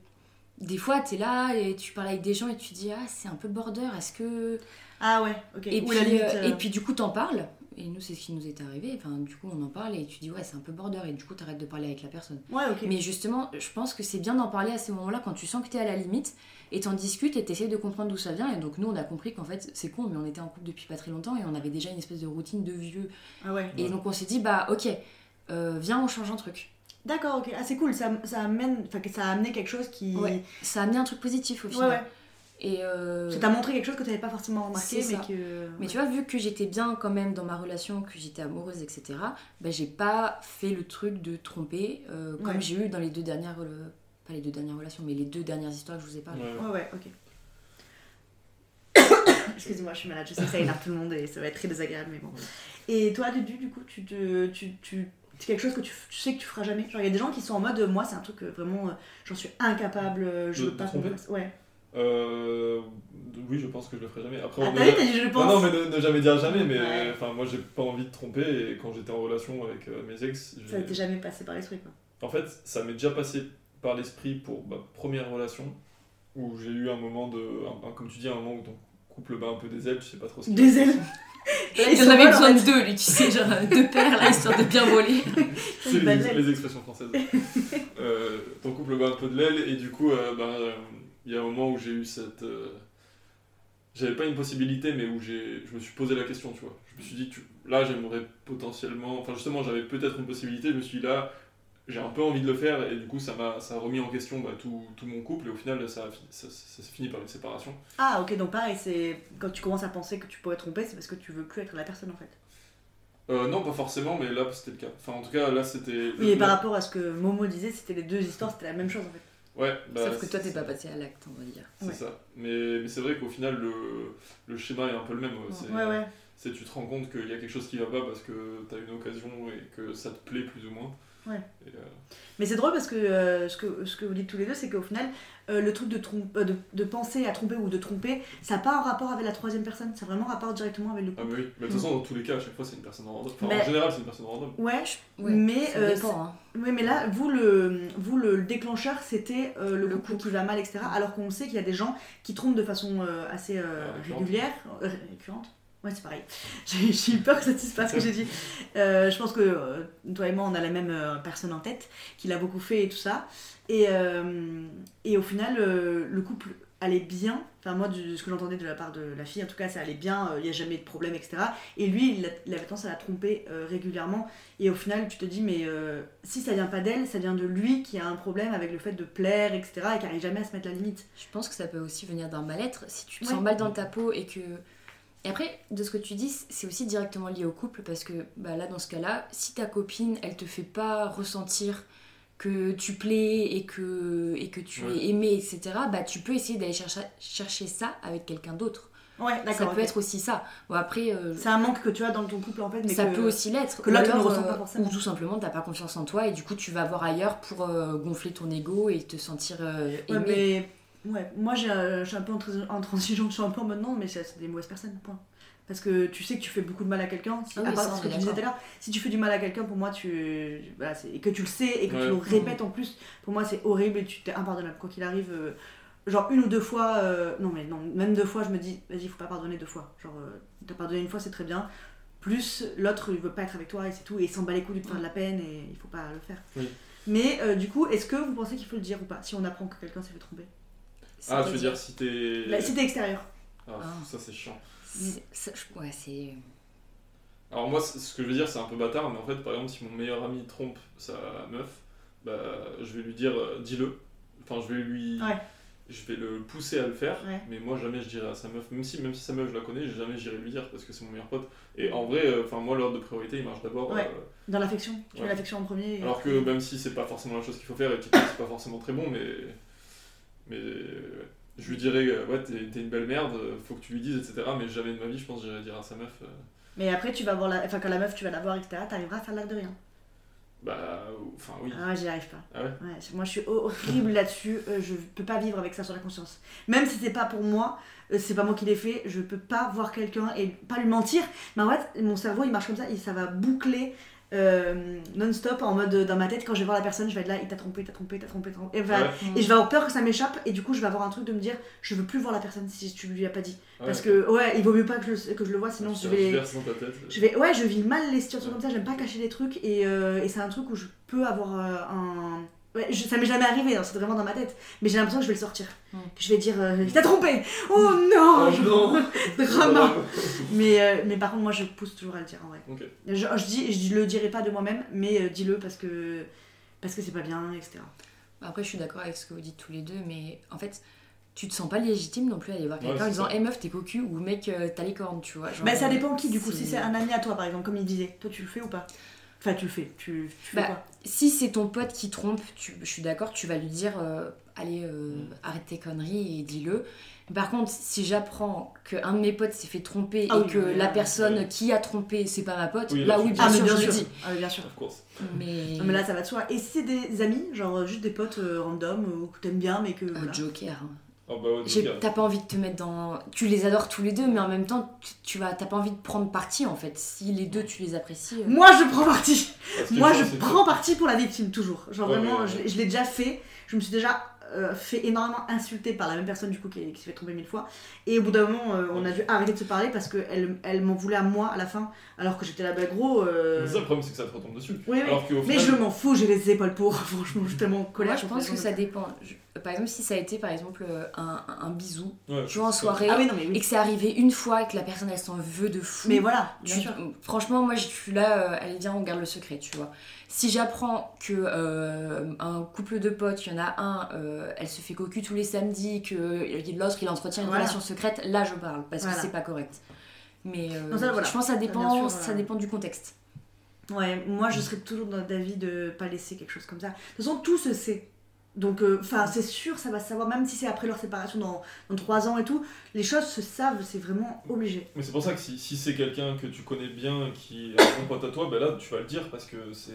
Des fois, t'es là et tu parles avec des gens et tu te dis, ah, c'est un peu border, est-ce que. Ah ouais, ok. Et Ou puis, la limite, euh, euh, et puis du coup, t'en parles. Et nous, c'est ce qui nous est arrivé. Enfin, du coup, on en parle et tu dis, ouais, c'est un peu border. Et du coup, t'arrêtes de parler avec la personne. Ouais, ok. Mais justement, je pense que c'est bien d'en parler à ces moments-là quand tu sens que t'es à la limite et t'en discutes et t'essayes de comprendre d'où ça vient. Et donc, nous, on a compris qu'en fait, c'est con, mais on était en couple depuis pas très longtemps et on avait déjà une espèce de routine de vieux. Ah ouais. Et donc, on s'est dit, bah, ok, euh, viens, on change un truc. D'accord, ok. Ah, c'est cool, ça, ça amène. Ça a amené quelque chose qui. Ouais. Ça a amené un truc positif au Ouais, final. ouais. Et euh, Ça t'a montré quelque chose que tu n'avais pas forcément remarqué, mais que. Tu vois, vu que j'étais bien quand même dans ma relation, que j'étais amoureuse, etc., bah, j'ai pas fait le truc de tromper euh, comme Ouais. j'ai eu dans les deux dernières. euh, pas les deux dernières relations, mais les deux dernières histoires que je vous ai parlé. Ouais. Ouais, ouais, ok. Excusez-moi, je suis malade, je sais que ça énerve tout le monde et ça va être très désagréable, mais bon. Et toi, Dudu, du coup, tu te. Tu, tu... C'est quelque chose que tu, tu sais que tu feras jamais? Genre, il y a des gens qui sont en mode, moi, c'est un truc euh, vraiment, euh, j'en suis incapable, euh, je De- veux pas qu'on Ouais. Euh, oui, je pense que je le ferai jamais. Après, Ah, t'as dit je Non, pense. non, mais ne, ne jamais dire jamais, mais Ouais. enfin, moi j'ai pas envie de tromper et quand j'étais en relation avec euh, mes ex, Ça t'est jamais passé par l'esprit quoi. en fait, ça m'est déjà passé par l'esprit pour ma première relation où j'ai eu un moment de. un- un- comme tu dis, un moment où ton couple bat un peu des ailes, tu sais pas trop ce qu'il Des ailes. Il ils en avait besoin de deux, lui, tu sais, genre euh, deux paires là, histoire de bien voler. C'est les, expressions françaises. Euh, ton couple bat un peu de l'aile et du coup, euh, il y a un moment où j'ai eu cette. euh, J'avais pas une possibilité, mais où je me suis posé la question, tu vois. Je me suis dit, tu- là, j'aimerais potentiellement. Enfin, justement, j'avais peut-être une possibilité. Je me suis dit, là, j'ai un peu envie de le faire, et du coup, ça m'a, ça a remis en question bah, tout, tout mon couple, et au final, ça, ça, ça, ça s'est fini par une séparation. Ah ok donc pareil c'est quand tu commences à penser que tu pourrais tromper c'est parce que tu veux plus être la personne en fait. Euh, non, pas forcément, mais là, c'était le cas. Enfin, en tout cas, là, c'était. Oui et par rapport à ce que Momo disait c'était les deux histoires c'était la même chose en fait. Ouais, bah, Sauf que toi, c'est- t'es pas passé à l'acte, on va dire. C'est Ouais. ça. Mais, mais c'est vrai qu'au final, le, le schéma est un peu le même. C'est, Ouais ouais. c'est tu te rends compte qu'il y a quelque chose qui va pas parce que tu as une occasion et que ça te plaît plus ou moins. Ouais. Et, euh, Mais c'est drôle parce que, euh, ce que ce que vous dites tous les deux, c'est qu'au final, euh, le truc de, trompe- euh, de, de penser à tromper ou de tromper, ça n'a pas un rapport avec la troisième personne, ça a vraiment un rapport directement avec le ah, couple. mais oui. Mais de toute façon, dans tous les cas, à chaque fois, c'est une personne random. Enfin, Mais- en général, c'est une personne random. Ouais, Ouais, mais, ça euh, dépend. Hein. ouais, mais là, vous, le, vous, le, le déclencheur, c'était euh, le, Le couple, qui va mal, etc. Alors qu'on sait qu'il y a des gens qui trompent de façon euh, assez euh, Ah, régulière, euh, récurrente. Ouais, c'est pareil. J'ai eu peur que ça ne dise pas ce que j'ai dit. Euh, je pense que euh, toi et moi, on a la même euh, personne en tête, qui l'a beaucoup fait et tout ça. Et, et au final, le couple allait bien. Enfin, moi, de ce que j'entendais de la part de la fille, en tout cas, ça allait bien, il n'y a jamais de problème, etc. Et lui, il, a- il avait tendance à la tromper régulièrement. Et au final, tu te dis, mais si ça vient pas d'elle, ça vient de lui qui a un problème avec le fait de plaire, etc. et qui n'arrive jamais à se mettre la limite. Je pense que ça peut aussi venir d'un mal-être. Si tu te Ouais. sens mal dans ta peau et que. Et après, de ce que tu dis, c'est aussi directement lié au couple parce que bah, là, dans ce cas-là, si ta copine, elle te fait pas ressentir que tu plais et que, et que tu Ouais. es aimé, etc., bah, tu peux essayer d'aller chercher, chercher ça avec quelqu'un d'autre. Ouais, Ça peut être aussi ça. Bon, après, euh, C'est un manque que tu as dans ton couple, en fait. Mais ça que- peut aussi l'être. que Ou l'autre ne alors, ressent pas euh, forcément. Ou tout simplement, t'as pas confiance en toi et du coup, tu vas voir ailleurs pour euh, gonfler ton ego et te sentir euh, Ouais, aimé. mais ouais, moi j'ai, euh, je suis un peu intransi- intransigeante, je suis un peu en mode non, mais c'est c'est des mauvaises personnes, point. Parce que tu sais que tu fais beaucoup de mal à quelqu'un. Si, Ah oui, à part ce que tu disais tout à l'heure, si tu fais du mal à quelqu'un, pour moi, tu, voilà, c'est- et que tu le sais et que Ouais. tu le répètes en plus, pour moi c'est horrible et tu t'es impardonnable. Quoi qu'il arrive, euh, genre une ou deux fois, euh, non mais non, même deux fois, je me dis, vas-y, faut pas pardonner deux fois. Genre, euh, t'as pardonné une fois, c'est très bien. Plus l'autre, il veut pas être avec toi et c'est tout, et il s'en bat les couilles de faire de la peine et il faut pas le faire. Oui. Mais euh, du coup, est-ce que vous pensez qu'il faut le dire ou pas si on apprend que quelqu'un s'est fait tromper? Ah, tu veux dire si t'es. Là, Si t'es extérieur. Ah, Ah. ça, c'est chiant. ça, je- Ouais, c'est. Alors, moi, ce que je veux dire, c'est un peu bâtard, mais en fait, par exemple, si mon meilleur ami trompe sa meuf, bah, je vais lui dire, euh, dis-le. Enfin, je vais lui. Ouais. Je vais le pousser à le faire, Ouais. mais moi jamais je dirais à sa meuf, même si, même si sa meuf je la connais, jamais j'irai lui dire parce que c'est mon meilleur pote. Et en vrai, euh, enfin moi l'ordre de priorité il marche d'abord. Ouais. euh, Dans l'affection. Tu Ouais. mets l'affection en premier. et alors que même si c'est pas forcément la chose qu'il faut faire et que c'est pas forcément très bon, mais. Mais. euh, Je lui dirais, euh, ouais, t'es une belle merde, euh, faut que tu lui dises, etc. Mais jamais de ma vie, je pense, j'irai dire à sa meuf, euh, Mais après, tu vas voir la... Enfin, quand la meuf, tu vas la voir, etc., t'arriveras à faire l'acte de rien. bah. Enfin, oui. Ah, j'y arrive pas. Ah ouais? C'est- Moi, je suis horrible là-dessus. euh, je peux pas vivre avec ça sur la conscience. Même si c'est pas pour moi, euh, c'est pas moi qui l'ai fait, je peux pas voir quelqu'un et pas lui mentir. Mais en fait, mon cerveau, il marche comme ça et ça va boucler. Euh, non-stop en mode euh, dans ma tête quand je vais voir la personne je vais être là il t'a trompé t'as trompé t'as trompé, trompé. Et, voilà. Ouais. et je vais avoir peur que ça m'échappe et du coup je vais avoir un truc de me dire je veux plus voir la personne si tu lui as pas dit Ouais. parce que ouais il vaut mieux pas que je, que je le vois sinon Tu je vais tergiverses dans ta tête. Je vais, ouais, je vis mal les situations comme ça, j'aime pas cacher des trucs et, euh, et c'est un truc où je peux avoir euh, un. Ouais, je- ça m'est jamais arrivé, hein, c'est vraiment dans ma tête, mais j'ai l'impression que je vais le sortir. Mm. Que je vais dire, euh, il t'a trompé Oh non Oh non Drama mais, euh, mais par contre, moi je pousse toujours à le dire en vrai. Je, je, dis, je le dirai pas de moi-même, mais euh, dis-le parce que parce que c'est pas bien, etc. Après, je suis d'accord avec ce que vous dites tous les deux, mais en fait, tu te sens pas légitime non plus à aller voir Ouais, quelqu'un en disant ça. Hé meuf, t'es cocu ou mec, euh, t'as les cornes, tu vois. genre, Bah ça dépend qui du coup, si c'est un ami à toi par exemple, comme il disait, toi tu le fais ou pas? Enfin, tu le fais, tu, tu fais Bah, quoi Si c'est ton pote qui trompe, tu- je suis d'accord, tu vas lui dire euh, Allez, euh, Mm. arrête tes conneries et dis-le. Par contre, si j'apprends qu'un de mes potes s'est fait tromper Ah et oui, que oui, la oui. personne qui a trompé, c'est pas ma pote, Oui, là, là, oui, tu- bien Ah, sûr, bien je sûr. le dis. Ah, mais bien sûr. Of course. Mais. Non, mais là ça va de soi. Et si c'est des amis, genre juste des potes euh, random euh, ou que t'aimes bien mais que. Un voilà. Joker. hein. Ah bah ouais, T'as pas envie de te mettre dans. Tu les adores tous les deux, mais en même temps, tu, tu vas, t'as pas envie de prendre parti en fait. Si les deux tu les apprécies. euh, Moi, je prends parti. Moi, je prends parti pour la victime, toujours. Genre, Ouais, vraiment, je, l'ai- je l'ai déjà fait. Je me suis déjà euh, fait énormément insulter par la même personne, du coup, qui, qui s'est fait tromper mille fois. Et au bout d'un moment, euh, on a dû arrêter de se parler parce qu'elle elle, m'en voulait à moi à la fin, alors que j'étais là, bah gros. euh, Mais ça, le problème, c'est que ça te retombe dessus. Oui, oui. Alors qu'au Mais final, je m'en fous, j'ai les épaules pour. Franchement, je suis tellement en colère. Moi, je pense que ça dépend. Je- par exemple, si ça a été par exemple un, un bisou, ouais, tu vois, en soirée, Ah oui, non, mais et que c'est arrivé une fois et que la personne elle s'en veut de fou. Mais voilà, bien tu- sûr. franchement, moi je suis là, euh, allez, viens, on garde le secret, tu vois. Si j'apprends que euh, un couple de potes, il y en a un, euh, elle se fait cocu tous les samedis, que l'autre il entretient une Voilà. relation secrète, là je parle, parce Voilà. que c'est pas correct. Mais euh, Non, ça, voilà. je pense que ça dépend, sûr, ça euh, dépend du contexte. Ouais, moi je serais toujours d'avis de pas laisser quelque chose comme ça. De toute façon, tout se sait. Donc, euh, enfin, c'est sûr, ça va se savoir, même si c'est après leur séparation dans, dans 3 ans et tout, les choses se savent, c'est vraiment obligé. Mais c'est pour ça que si, si c'est quelqu'un que tu connais bien, qui est un bon pote à toi, ben là tu vas le dire parce que c'est.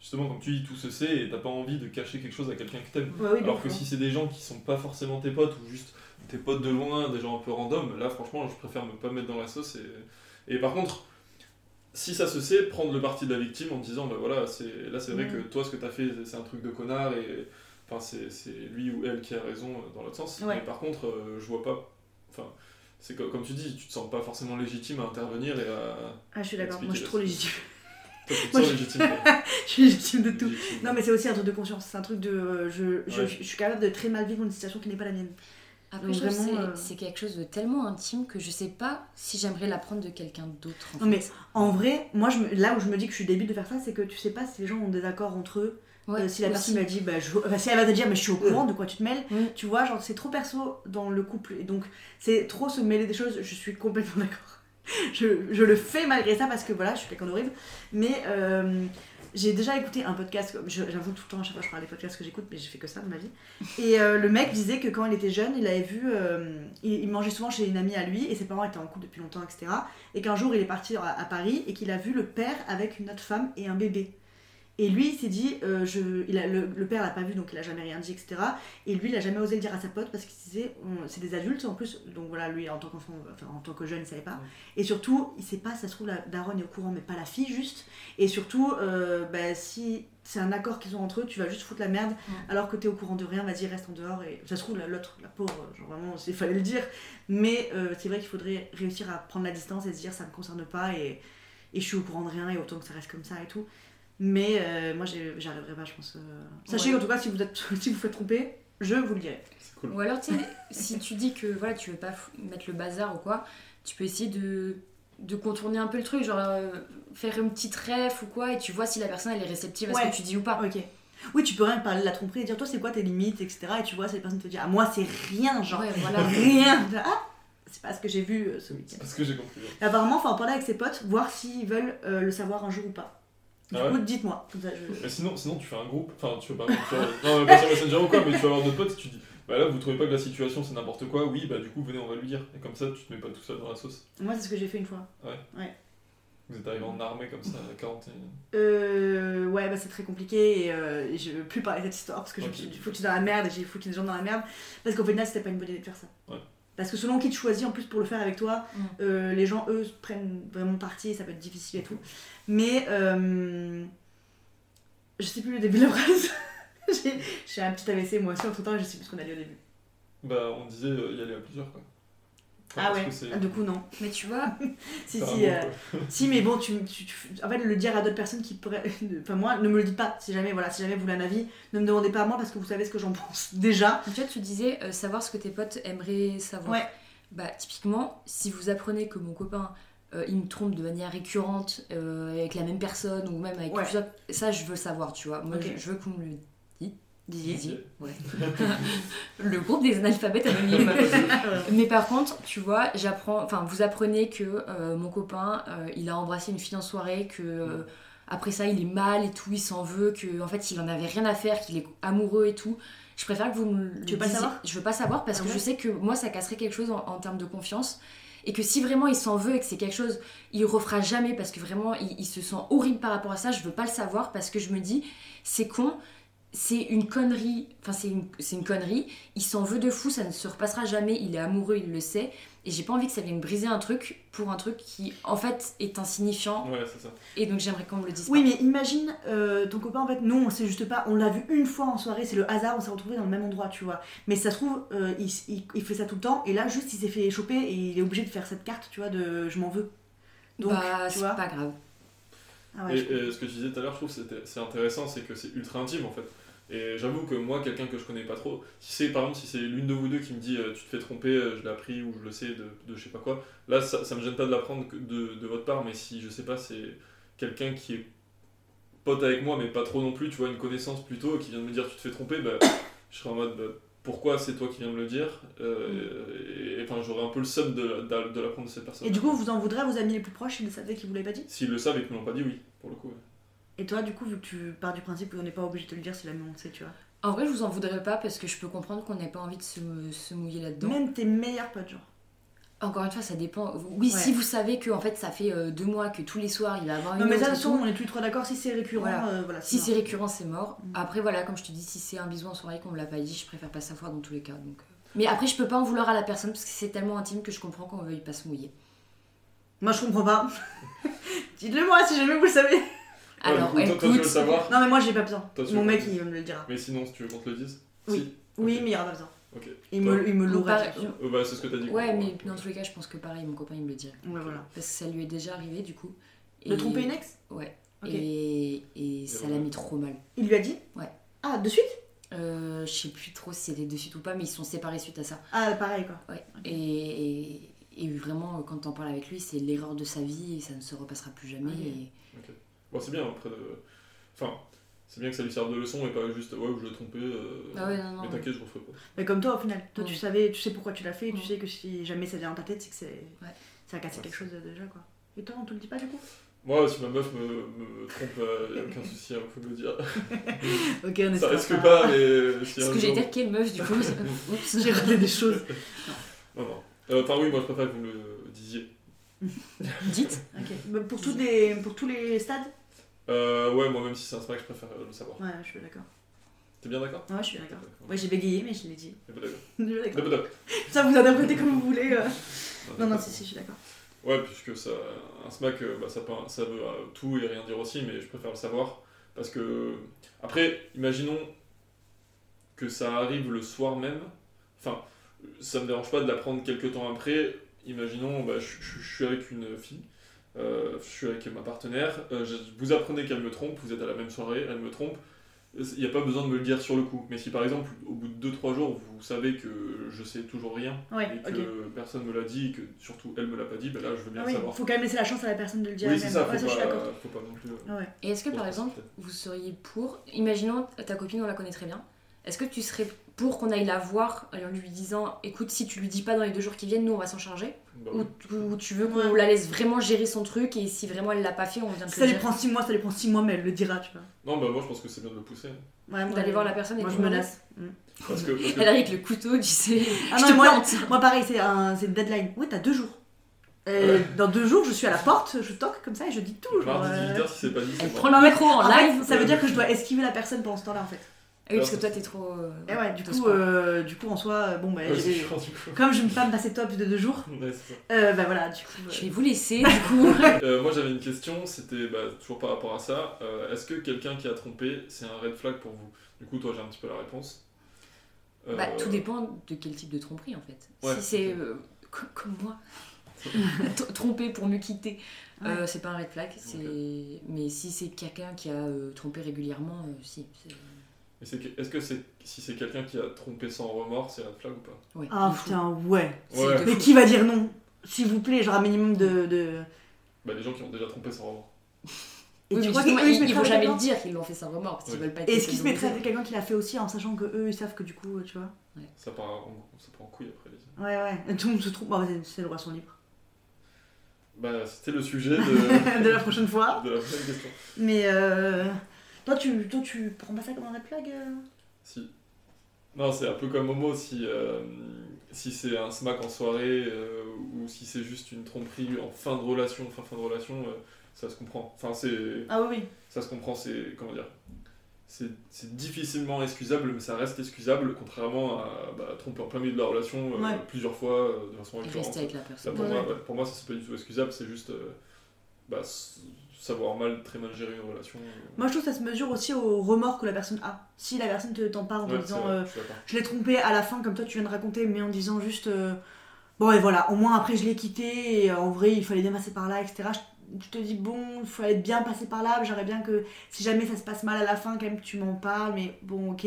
Justement, comme tu dis, tout se sait et t'as pas envie de cacher quelque chose à quelqu'un que t'aimes. Ouais, oui, Alors que hein. si c'est des gens qui sont pas forcément tes potes ou juste tes potes de loin, des gens un peu random, là franchement je préfère me pas mettre dans la sauce. Et, et par contre, si ça se sait, prendre le parti de la victime en disant bah voilà, c'est là c'est vrai que toi ce que t'as fait c'est un truc de connard et enfin c'est c'est lui ou elle qui a raison euh, dans l'autre sens. Ouais. Mais par contre, euh, je vois pas. Enfin, c'est co- comme tu dis, tu te sens pas forcément légitime à intervenir et à. Ah, je suis d'accord, moi je suis trop légitime. Toi, tu te Moi, sens je- légitime. je suis légitime de tout. Légitime. Non, mais c'est aussi un truc de conscience, c'est un truc de. euh, je, je, Ouais. je suis capable de très mal vivre une situation qui n'est pas la mienne. Après, Donc je trouve que vraiment, c'est- euh, c'est quelque chose de tellement intime que je sais pas si j'aimerais l'apprendre de quelqu'un d'autre. en Non, mais en vrai, moi je me- là où je me dis que je suis débile de faire ça, c'est que tu sais pas si les gens ont des accords entre eux. Ouais, Euh, si la personne m'a dit, bah, je... enfin, si elle va te dire, mais je suis au courant de quoi tu te mêles, Mm. tu vois, genre c'est trop perso dans le couple. Et donc c'est trop se mêler des choses, je suis complètement d'accord. Je, je le fais malgré ça parce que voilà, je suis quelqu'un d'horrible. Mais euh, j'ai déjà écouté un podcast, que tout le temps, à chaque fois je parle des podcasts que j'écoute, mais j'ai fait que ça dans ma vie. Et euh, le mec disait que quand il était jeune, il avait vu, il, il mangeait souvent chez une amie à lui et ses parents étaient en couple depuis longtemps, etc. Et qu'un jour il est parti à, à Paris et qu'il a vu le père avec une autre femme et un bébé. Et lui, il s'est dit, euh, je, il a, le, le père l'a pas vu, donc il a jamais rien dit, etc. Et lui, il a jamais osé le dire à sa pote parce qu'il disait, c'est des adultes en plus, donc voilà, lui en tant qu'enfant, enfin en tant que jeune, il savait pas. Et surtout, il sait pas, ça se trouve, la daronne est au courant, mais pas la fille juste. Et surtout, euh, bah, si c'est un accord qu'ils ont entre eux, tu vas juste foutre la merde, alors que t'es au courant de rien, vas-y, reste en dehors. Et ça se trouve, la- l'autre, la pauvre, genre vraiment, il fallait le dire. Mais euh, c'est vrai qu'il faudrait réussir à prendre la distance et se dire, ça me concerne pas et, et je suis au courant de rien et autant que ça reste comme ça et tout. Mais euh, moi, j'y arriverai pas, je pense. euh. Sachez Ouais. en tout cas, si vous êtes, si vous faites tromper, je vous le dirai. Cool. Ou alors, tu sais, si tu dis que voilà, tu veux pas mettre le bazar ou quoi, tu peux essayer de, de contourner un peu le truc, genre euh, faire une petite ref ou quoi, et tu vois si la personne elle est réceptive à ce Ouais. que tu dis ou pas. Ok. Oui, tu peux rien parler de la tromperie et dire, toi, c'est quoi tes limites, etc. Et tu vois, cette personne te dit, ah, moi, c'est rien, genre, Ouais, voilà. rien. Ah, c'est pas ce que j'ai vu euh, ce week-end. C'est parce que j'ai compris. Et apparemment, faut en parler avec ses potes, voir s'ils veulent euh, le savoir un jour ou pas. Du Ah coup, ouais dites-moi. Je... Mais sinon, sinon, tu fais un groupe, enfin, tu veux pas, tu vas- non, mais pas sur Messenger ou quoi, mais tu vas avoir deux potes et tu dis, bah là, vous trouvez pas que la situation c'est n'importe quoi, oui, bah du coup, venez, on va lui dire. Et comme ça, tu te mets pas tout seul dans la sauce. Moi, c'est ce que j'ai fait une fois. Vous êtes arrivé en armée comme ça, à 40 et- Euh, ouais, bah c'est très compliqué et euh, je veux plus parler de cette histoire parce que je Ok. me suis foutu dans la merde et j'ai foutu des gens dans la merde. Parce qu'au final, c'était pas une bonne idée de faire ça. Ouais. Parce que selon qui tu choisis en plus pour le faire avec toi, Mm. euh, les gens eux prennent vraiment parti et ça peut être difficile et tout. Mais euh, je sais plus le début de la phrase. j'ai j'ai un petit AVC moi aussi entre temps et je sais plus ce qu'on a dit au début. Bah, on disait euh, y aller à plusieurs, quoi. Ah parce ouais, que Ah, du coup non. Mais tu vois, Si, si, euh. Si, mais bon, tu, tu- tu- en fait, le dire à d'autres personnes qui pourraient. Enfin, moi, ne me le dites pas. Si jamais, voilà, si jamais vous voulez un avis, ne me demandez pas à moi parce que vous savez ce que j'en pense déjà. tu vois, tu disais euh, savoir ce que tes potes aimeraient savoir. Ouais. Bah, typiquement, si vous apprenez que mon copain euh, il me trompe de manière récurrente euh, avec la même personne ou même avec Ouais. plusieurs, ça je veux savoir, tu vois. Moi, je, je veux qu'on me le Dise. Ouais. le groupe des analphabètes anonymes. Mais par contre, tu vois, j'apprends, enfin, vous apprenez que euh, mon copain, euh, il a embrassé une fille en soirée, que euh, après ça, il est mal et tout, il s'en veut, que en fait, il en avait rien à faire, qu'il est amoureux et tout. Je préfère que vous me le Tu veux pas disiez. savoir Je veux pas savoir parce Ah que ouais je sais que moi, ça casserait quelque chose en, en termes de confiance. Et que si vraiment il s'en veut et que c'est quelque chose, il refera jamais parce que vraiment il, il se sent horrible par rapport à ça, je veux pas le savoir parce que je me dis, c'est con, c'est une connerie, enfin c'est une, c'est une connerie, il s'en veut de fou, ça ne se repassera jamais, il est amoureux, il le sait, et j'ai pas envie que ça vienne briser un truc pour un truc qui en fait est insignifiant, Ouais, c'est ça. et donc j'aimerais qu'on me le dise Oui, pas. mais imagine euh, ton copain, en fait, non, on sait juste pas, on l'a vu une fois en soirée, c'est le hasard, on s'est retrouvés dans le même endroit, tu vois. Mais ça se trouve, euh, il, il- il fait ça tout le temps, et là, juste, il s'est fait choper, et il est obligé de faire cette carte, tu vois, de je m'en veux. Donc, bah, tu c'est vois. pas grave. Ah ouais, et, et ce que tu disais tout à l'heure, je trouve c'est intéressant, c'est que c'est ultra intime en fait. Et j'avoue que moi, quelqu'un que je connais pas trop, si c'est par exemple si c'est l'une de vous deux qui me dit euh, tu te fais tromper, euh, je l'ai appris ou je le sais de, de je sais pas quoi, là ça, ça me gêne pas de l'apprendre de, de votre part, mais si je sais pas, c'est quelqu'un qui est pote avec moi, mais pas trop non plus, tu vois, une connaissance plutôt, qui vient de me dire tu te fais tromper, bah, je serais en mode bah, pourquoi c'est toi qui viens de me le dire Euh, et, enfin j'aurais un peu le seum de, de, de l'apprendre de cette personne. Et du coup, vous en voudrez à vos amis les plus proches s'ils savaient qu'ils vous l'avaient pas dit? S'ils le savent et qu'ils me l'ont pas dit, oui, pour le coup. ouais. Et toi, du coup, vu que tu pars du principe qu'on n'est pas obligé de te le dire si l'ami on le sait, tu vois. En vrai, je vous en voudrais pas parce que je peux comprendre qu'on n'ait pas envie de se, se mouiller là-dedans. Même tes meilleurs potes, genre. Encore une fois, ça dépend. Oui, Ouais. si vous savez que en fait ça fait euh, deux mois que tous les soirs il va avoir une Non, mais ça, façon, on est tous les trois d'accord, si c'est récurrent, Voilà. euh, voilà. Si c'est c'est récurrent, c'est mort. Mm. Après, voilà, comme je te dis, si c'est un bisou en soirée qu'on me l'a pas dit, je préfère pas savoir dans tous les cas. Donc... euh. Mais après, je peux pas en vouloir à la personne parce que c'est tellement intime que je comprends qu'on veuille pas se mouiller. Moi, je comprends pas. Dites-le moi si jamais vous le savez. Ouais, Alors, du coup, toi, toi, tu veux le savoir Non, mais moi, j'ai pas besoin. Toi, Mon mec, il me le dira. Mais sinon, si tu veux qu'on te le dise Oui. Si Oui, mais il aura pas besoin. Ok. Il Toi me, il me l'aura. Euh, bah, c'est ce que t'as dit. ouais, quoi. mais dans tous les cas, je pense que pareil, mon copain il me le dirait. Ouais, voilà. Parce que ça lui est déjà arrivé du coup. De Et- tromper une ex? Ouais. Et, et ça l'a mis trop mal. Il lui a dit? Ouais. Ah, de suite? Euh, je sais plus trop si c'était de suite ou pas, mais ils se sont séparés suite à ça. Ah, pareil, quoi. Ouais. Et, et, et vraiment, quand t'en parles avec lui, c'est l'erreur de sa vie et ça ne se repassera plus jamais. Ok. et- Bon, c'est bien après. de- Enfin, c'est bien que ça lui serve de leçon et pas juste ouais, je l'ai trompé. euh, Ah ouais, non, non. Mais t'inquiète, je referai pas. Mais comme toi, au final. Toi, tu savais, tu sais pourquoi tu l'as fait, et tu sais que si jamais ça vient dans ta tête, c'est que c'est. Ouais. Ça a cassé Ouais, quelque chose euh, déjà, quoi. Et toi, on te le dit pas, du coup? Moi, si ma meuf me, me trompe, il a aucun souci, il faut me le dire. Ok, on ça risque pas, mais si Parce que j'ai jour- été quelle meuf du coup Oups. J'ai raté des choses. Non, non. Euh, Enfin, oui, moi je préfère que vous me le disiez. Dites. Ok. Bah, pour, tous les, pour tous les stades Euh, ouais, moi, même si c'est un smack, je préfère euh, le savoir. Ouais, je suis d'accord. T'es bien d'accord? Ouais, je suis d'accord. Ouais, j'ai bégayé, mais je l'ai dit. D'accord. Je suis d'accord. Ça vous interprétez comme vous voulez. euh. Non, non, si, si, je suis d'accord. Ouais, puisque ça, un smack, euh, bah, ça, ça veut euh, tout et rien dire aussi, mais je préfère le savoir. Parce que, après, imaginons que ça arrive le soir même. Enfin, ça me dérange pas de l'apprendre quelques temps après. Imaginons, bah, je, je- je suis avec une fille, je suis avec ma partenaire, euh, je- vous apprenez qu'elle me trompe, vous êtes à la même soirée, elle me trompe. Il n'y a pas besoin de me le dire sur le coup. Mais si par exemple, au bout de 2-3 jours, vous savez que je sais toujours rien, Ouais, et que personne me l'a dit, et que surtout elle me l'a pas dit, ben là je veux bien Ah oui, savoir. faut quand même laisser la chance à la personne de le dire Oui, c'est ça, Ouais, faut, je suis d'accord. pas, faut pas non plus. euh, ouais. Et est-ce que par exemple, vous seriez pour Imaginons ta copine, on la connaît très bien. Est-ce que tu serais pour qu'on aille la voir en lui disant écoute, si tu lui dis pas dans les deux jours qui viennent, nous on va s'en charger Bah oui. ou, ou tu veux qu'on Ouais. la laisse vraiment gérer son truc et si vraiment elle l'a pas fait, on vient de ça lui prend 6 mois, ça lui prend 6 mois, mais elle le dira, tu vois. Non, bah moi je pense que c'est bien de le pousser. Ouais, D'aller euh, voir la personne et Moi, de je menace. Mm. Parce que, parce que- Elle arrive avec le couteau, tu sais. Ah je non, te moi, plante. moi, pareil, c'est un, c'est une deadline. Oui, t'as deux jours. Euh, Dans deux jours, je suis à la porte, je toque comme ça et je dis tout. genre, euh, 18h, si c'est pas dit, Elle prend le micro en live. ça veut dire que je dois esquiver la personne pendant ce temps-là en fait. Ah oui, parce que toi t'es trop. euh, Et ouais, du coup, euh, du coup en soi, bon bah, Ouais, j'ai- comme je me pas me passer top de deux jours, Ouais, c'est ça. euh, bah voilà, du coup. euh, Je vais vous laisser du coup. Euh, moi j'avais une question, c'était bah, toujours par rapport à ça. Euh, Est-ce que quelqu'un qui a trompé, c'est un red flag pour vous? Du coup, toi j'ai un petit peu la réponse. Euh, Bah, tout dépend de quel type de tromperie en fait. Ouais, si c'est euh, comme moi, tromper pour me quitter, euh, c'est pas un red flag. c'est- Mais si c'est quelqu'un qui a euh, trompé régulièrement, euh, si. c'est- Et c'est que- Est-ce que c'est si c'est quelqu'un qui a trompé sans remords, c'est red flag ou pas Ouais, Ah putain, ouais. Ouais. Mais qui va dire non S'il vous plaît, genre un minimum de. de... Bah, les gens qui ont déjà trompé sans remords. Et Oui, tu crois qu'eux, ils vont jamais le dire qu'ils l'ont fait sans remords parce qu'ils Oui. veulent pas être. Et Est-ce qu'ils se mettraient avec quelqu'un qui l'a fait aussi en sachant que eux ils savent que du coup, tu vois Ça part en, ça part en couille après. les- Ouais, ouais. Tout le monde se trompe. Bah, c'est- c'est le roi son libre. Bah, c'était le sujet de, de la prochaine fois. de la prochaine question. Mais euh... toi, tu, toi, tu prends pas ça comme un red flag euh Si. Non, c'est un peu comme Momo, si, euh, si c'est un smack en soirée euh, ou si c'est juste une tromperie en fin de relation, fin fin de relation, euh, ça se comprend. Enfin, c'est Ah oui, oui. ça se comprend, c'est comment dire. c'est c'est difficilement excusable, mais ça reste excusable, contrairement à bah, tromper en plein milieu de la relation euh, Ouais. plusieurs fois euh, de façon récurrente. rester avec la Là, personne. pour, Ouais. moi, ouais, pour moi, ça c'est pas du tout excusable, c'est juste euh, bah, savoir mal, très mal gérer une relation. euh. Moi, je trouve que ça se mesure aussi au remords que la personne a. Si la personne te t'en parle en te Ouais, disant vrai, euh, je l'ai trompé à la fin, comme toi tu viens de raconter, mais en disant juste euh, bon, et voilà, au moins après je l'ai quitté, et en vrai il fallait bien passer par là, etc. Je, te dis bon, il fallait bien passer par là, j'aimerais bien que si jamais ça se passe mal à la fin, quand même tu m'en parles, mais bon, ok.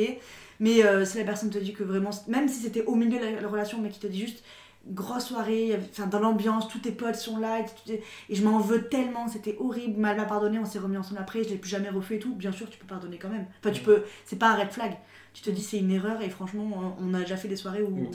Mais euh, si la personne te dit que vraiment, même si c'était au milieu de la, la relation, mais qui te dit juste grosse soirée, enfin dans l'ambiance, tous tes potes sont là, et, je m'en veux tellement, c'était horrible, mal m'a pardonné, on s'est remis ensemble après, je l'ai plus jamais refait et tout, bien sûr tu peux pardonner quand même. Enfin tu Mm. peux, c'est pas un red flag. Tu te dis c'est une erreur et franchement on a déjà fait des soirées où,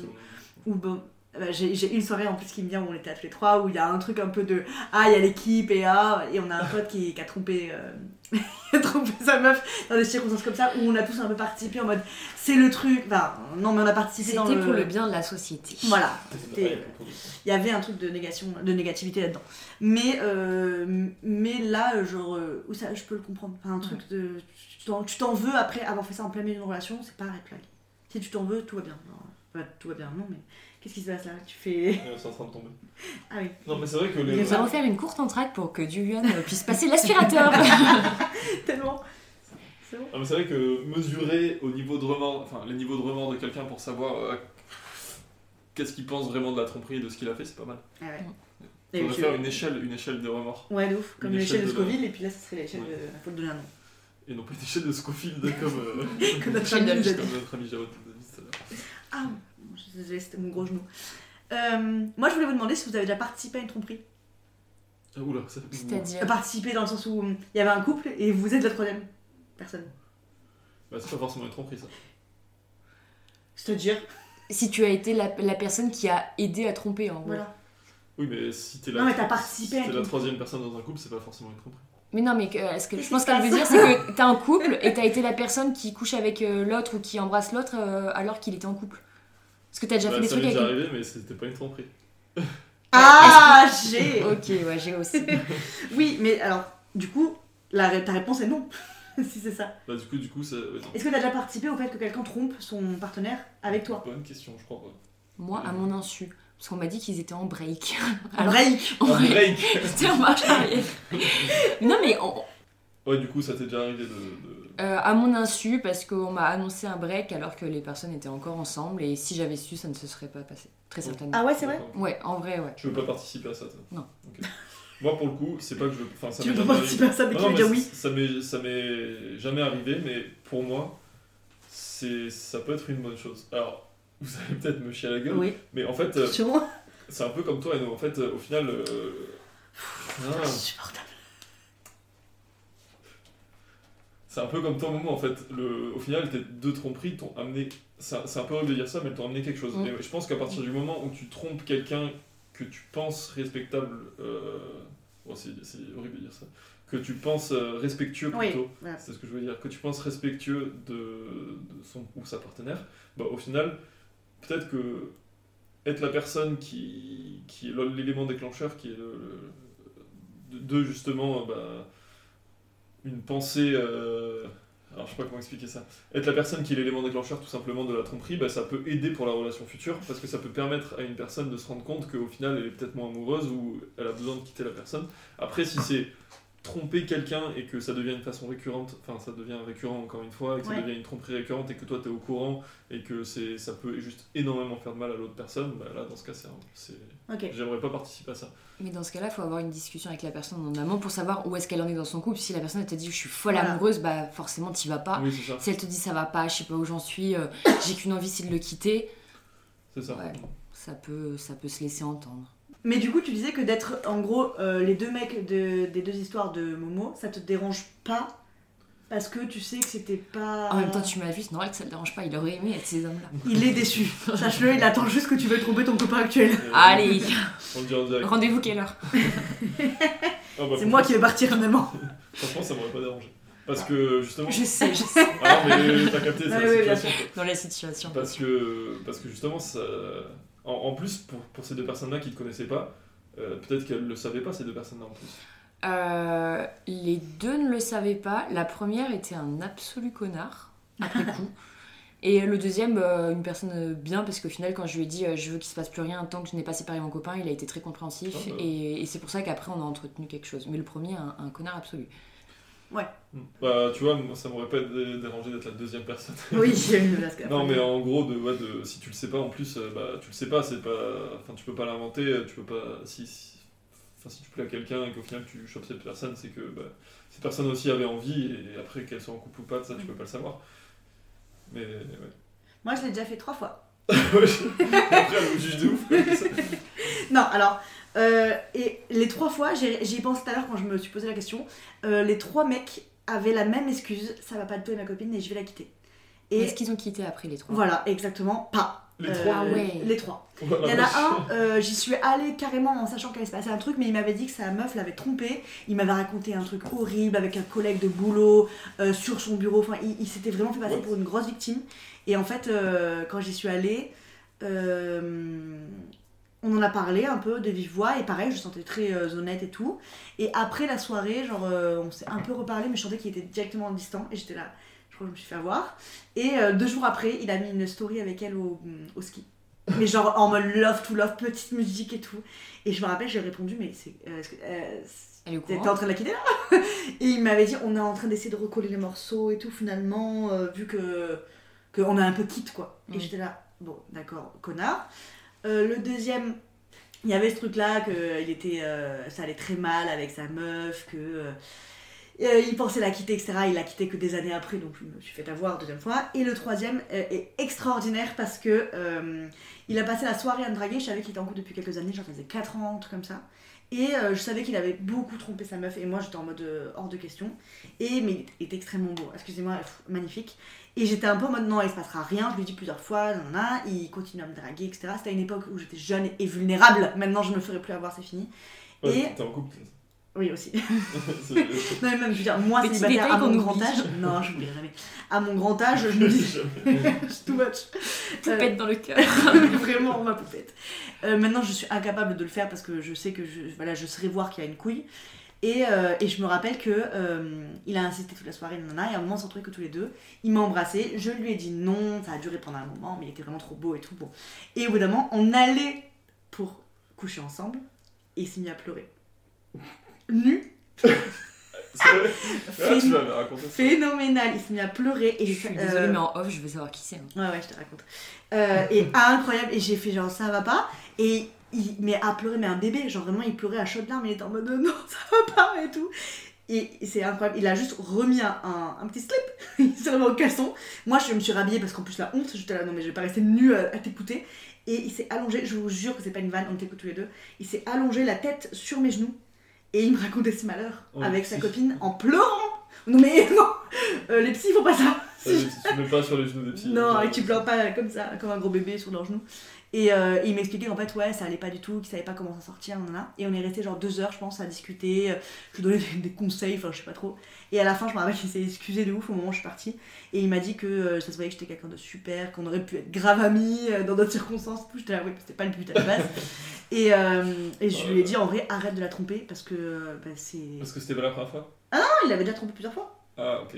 où bon, bah, j'ai j'ai une soirée en plus qui me vient où on était à tous les trois où il y a un truc un peu de ah il y a l'équipe et ah et on a un pote qui, qui a trompé euh, trompé sa meuf dans des circonstances comme ça où on a tous un peu participé en mode c'est le truc. Enfin non mais on a participé dans C'était le pour le bien de la société. voilà. Il y avait un truc de négation de négativité là-dedans. Mais euh, mais là genre euh, où ça je peux le comprendre. Enfin un truc de tu t'en- veux après avoir fait ça en plein milieu d'une relation c'est pas un red flag. Si tu t'en veux tout va bien. Bah, tout va bien non mais qu'est-ce qui se passe là? Tu fais Ouais, C'est en train de tomber. ah oui Non, mais c'est vrai que Nous les. allons faire une courte entraque pour que Julian puisse passer l'aspirateur. tellement c'est bon Ah, mais c'est vrai que mesurer au niveau de remords, enfin les niveaux de remords de quelqu'un pour savoir euh, qu'est-ce qu'il pense vraiment de la tromperie et de ce qu'il a fait, c'est pas mal. ah ouais Il Et faudrait faire une échelle, une échelle de remords. ouais de ouf comme l'échelle de Scoville et puis là ce serait l'échelle Ouais. de la faute de l'un Et non pas une échelle de Scofield comme, euh, comme notre ami nous Jérôme nous a dit tout à l'heure. ah c'était mon gros genou Euh, moi je voulais vous demander si vous avez déjà participé à une tromperie Ah, oula, ça C'est-à-dire. participer dans le sens où hum, il y avait un couple et vous êtes la troisième personne Bah, c'est pas forcément une tromperie ça. c'est-à-dire Si tu as été la, la personne qui a aidé à tromper, en gros. voilà Oui, mais si t'es la, Non, mais t'as participé à si t'es la troisième personne dans un couple, c'est pas forcément une tromperie. Mais non, mais que- euh, ce que je pense qu'elle veut dire, c'est que t'as un couple et t'as été la personne qui couche avec euh, l'autre ou qui embrasse l'autre euh, alors qu'il était en couple. Est-ce que t'as déjà Bah, fait des ça trucs m'est avec. déjà arrivé, mais c'était pas une tromperie. ah j'ai Ok, ouais, j'ai aussi. oui mais alors du coup la, ta réponse est non si c'est ça Bah, du coup, du coup, ça. ouais, est-ce que t'as déjà participé au fait que quelqu'un trompe son partenaire avec toi? Bonne question, je crois. ouais. Moi, à mon insu. Parce qu'on m'a dit qu'ils étaient en break. Alors, break en break c'était en marche arrière. non, mais on- Ouais, du coup, ça t'est déjà arrivé de. de- euh, à mon insu, parce qu'on m'a annoncé un break alors que les personnes étaient encore ensemble et si j'avais su, ça ne se serait pas passé. Très certainement. ah ouais c'est vrai. Ouais, en vrai, ouais. Tu veux pas participer à ça, toi Non. Moi, pour le coup, c'est pas que je. Enfin, ça tu veux jamais participer à ça mais Non, tu veux mais dire oui Ça m'est, ça m'est jamais arrivé, mais pour moi, c'est, ça peut être une bonne chose. Alors, vous allez peut-être me chier à la gueule, oui mais en fait, euh, c'est un peu comme toi, et nous, en fait, euh, au final. euh, ah, c'est un peu comme toi, Momo, en fait. Le, au final, tes deux tromperies t'ont amené. C'est un- peu horrible de dire ça, mais elles t'ont amené quelque chose. Mm. Et je pense qu'à partir du moment où tu trompes quelqu'un que tu penses respectable. Euh, bon, c'est, horrible de dire ça. Que tu penses euh, respectueux Oui, plutôt. voilà. C'est ce que je veux dire. Que tu penses respectueux de, de son ou sa partenaire, bah, au final, peut-être que être la personne qui, qui est l'élément déclencheur, qui est le, le- de, de, justement bah, une pensée. euh, alors je sais pas comment expliquer ça. Être la personne qui est l'élément déclencheur tout simplement de la tromperie, bah, ça peut aider pour la relation future parce que ça peut permettre à une personne de se rendre compte qu'au final elle est peut-être moins amoureuse ou elle a besoin de quitter la personne. Après, si c'est tromper quelqu'un et que ça devient une façon récurrente, enfin ça devient récurrent encore une fois, et que ça devient une tromperie récurrente et que toi tu es au courant et que c'est ça peut juste énormément faire de mal à l'autre personne, bah là dans ce cas c'est, un- c'est... ok j'aimerais pas participer à ça. Mais dans ce cas-là, il faut avoir une discussion avec la personne en amont pour savoir où est-ce qu'elle en est dans son couple. Si la personne elle te dit je suis folle Voilà. amoureuse, bah forcément t'y vas pas. Oui c'est ça, Si elle te dit ça va pas, je sais pas où j'en suis, euh, j'ai qu'une envie c'est de le quitter, c'est ça. Ouais. ça peut, ça peut se laisser entendre. Mais du coup, tu disais que d'être en gros euh, les deux mecs de, des deux histoires de Momo, ça te dérange pas parce que tu sais que c'était pas. En même temps, tu m'as vu, c'est normal que ça le dérange pas, il aurait aimé être ces hommes-là. Il est déçu. Sache-le, il attend juste que tu veuilles tromper ton copain actuel. Euh, Allez, rendez-vous quelle heure? Ah, bah, C'est moi qui vais partir finalement. Franchement ça m'aurait pas dérangé. Parce que justement... Je sais, je sais. Ah non mais t'as capté, c'est Ouais, la ouais, bien situation. Dans la situation. Parce que, parce que justement, ça... en, en plus, pour, pour ces deux personnes-là qui ne te connaissaient pas, euh, peut-être qu'elles ne le savaient pas, ces deux personnes-là en plus. Euh, les deux ne le savaient pas. La première était un absolu connard, après coup. Et le deuxième, euh, une personne bien, parce qu'au final, quand je lui ai dit euh, je veux qu'il se passe plus rien tant que je n'ai pas séparé mon copain, il a été très compréhensif. Ah bah. Et, et c'est pour ça qu'après, on a entretenu quelque chose. Mais le premier, un, un connard absolu. Bah, tu vois, moi, ça m'aurait pas dé- dérangé d'être la deuxième personne. Oui, j'ai eu le masque. Non, mais en gros, de, ouais, de, si tu le sais pas, en plus, euh, bah, tu le sais pas, c'est pas. Enfin, tu peux pas l'inventer, euh, tu peux pas. Si, si, enfin, si tu plais à quelqu'un et qu'au final tu chopes cette personne, c'est que bah, cette personne aussi avait envie, et après qu'elle soit en couple ou pas, ça tu peux pas le savoir. Mais ouais. Moi, je l'ai déjà fait trois fois. Ouais, après, elle me juge de ouf. Non, alors, euh, et les trois fois, j'y ai pensé tout à l'heure quand je me suis posé la question, euh, les trois mecs avaient la même excuse, ça va pas te ma copine et je vais la quitter. Et Est-ce qu'ils ont quitté après les trois voilà, exactement, pas. Les Euh, trois Ah ouais. Les trois. Voilà, Il y en a un, euh, j'y suis allée carrément en sachant qu'il allait se passer un truc, mais il m'avait dit que sa meuf l'avait trompé. Il m'avait raconté un truc horrible avec un collègue de boulot euh, sur son bureau. Enfin, il, il s'était vraiment fait passer pour une grosse victime. Et en fait, euh, quand j'y suis allée, euh, on en a parlé un peu de vive voix. Et pareil, je sentais très euh, honnête et tout. Et après la soirée, genre, euh, on s'est un peu reparlé, mais je sentais qu'il était directement distant. Et j'étais là, je crois que je me suis fait avoir. Et euh, deux jours après, il a mis une story avec elle au, au ski. Mais genre en mode love to love, petite musique et tout. Et je me rappelle, j'ai répondu, mais c'est. au T'es en train de la quitter là Et il m'avait dit, on est en train d'essayer de recoller les morceaux et tout, finalement, vu que qu'on a un peu quitte quoi. Et Mm. j'étais là, bon, d'accord, connard. Euh, le deuxième, il y avait ce truc là que il était, euh, ça allait très mal avec sa meuf, que euh, euh, il pensait la quitter, etc. Il l'a quitté que des années après, donc je me suis fait avoir deuxième fois. Et le troisième euh, est extraordinaire parce que euh, il a passé la soirée à me draguer. Je savais qu'il était en couple depuis quelques années, genre ça faisait 4 ans, un truc comme ça. Et euh, je savais qu'il avait beaucoup trompé sa meuf, et moi j'étais en mode euh, hors de question. Et mais il était extrêmement beau, excusez-moi, magnifique. Et j'étais un peu en mode non, il se passera rien, je lui dit plusieurs fois, nan, nan, nan. il continue à me draguer, etc. C'était à une époque où j'étais jeune et vulnérable, maintenant je me ferai plus avoir, c'est fini. Ouais, Et- T'es en couple. Oui, aussi. Non, mais même, je veux dire, moi, Petit célibataire à mon grand oublie. âge. Non, je n'oublierai jamais. À mon grand âge, je me dis, too much. Euh, Poupette dans le cœur. Vraiment, ma poupette. Euh, maintenant, je suis incapable de le faire parce que je sais que je, voilà, je saurais voir qu'il y a une couille. Et, euh, et je me rappelle que euh, il a insisté toute la soirée, nanana, et à un moment, on s'en trouvait que tous les deux. Il m'a embrassé, je lui ai dit non, ça a duré pendant un moment, mais il était vraiment trop beau et tout. Bon. Et au bout d'un moment, on allait pour coucher ensemble, et il s'est mis à pleurer. Nu, C'est vrai Ah, tu ça. phénoménal, il s'est mis à pleurer. Et Je suis euh, désolée, mais en off, je veux savoir qui c'est. hein. Ouais, ouais, je te raconte. Euh, et incroyable, et j'ai fait genre ça va pas. Et il mais à pleurer, mais un bébé, genre vraiment il pleurait à chaudes larmes, il était en mode non, ça va pas et tout. Et c'est incroyable, il a juste remis un, un, un petit slip, il s'est remis au caleçon. Moi je me suis rhabillée parce qu'en plus la honte, j'étais là, non mais je vais pas rester nue à, à t'écouter. Et il s'est allongé, je vous jure que c'est pas une vanne, on t'écoute tous les deux. Il s'est allongé la tête sur mes genoux et il me racontait ses malheurs Oh, avec sa si. copine en pleurant. Non mais non, Euh, les psys font pas ça. Ça, Tu mets pas sur les genoux des petits. Non, genre, et tu pleures pas comme ça, comme un gros bébé sur leurs genoux. Et euh, il m'expliquait qu'en fait, ouais, ça allait pas du tout, qu'il savait pas comment s'en sortir, nanana. Et on est resté genre deux heures, je pense, à discuter. euh, Je lui donnais des, des conseils, enfin, je sais pas trop. Et à la fin, je me rappelle qu'il s'est excusé de ouf au moment où je suis partie. Et il m'a dit que euh, ça se voyait que j'étais quelqu'un de super, qu'on aurait pu être grave amis euh, dans d'autres circonstances. Tout. J'étais là, oui, c'était pas le but à la base. et, et je lui ai dit, en vrai, arrête de la tromper parce que bah, c'est. Parce que c'était pas la première fois? Non, il avait déjà trompé plusieurs fois. Ah, ok.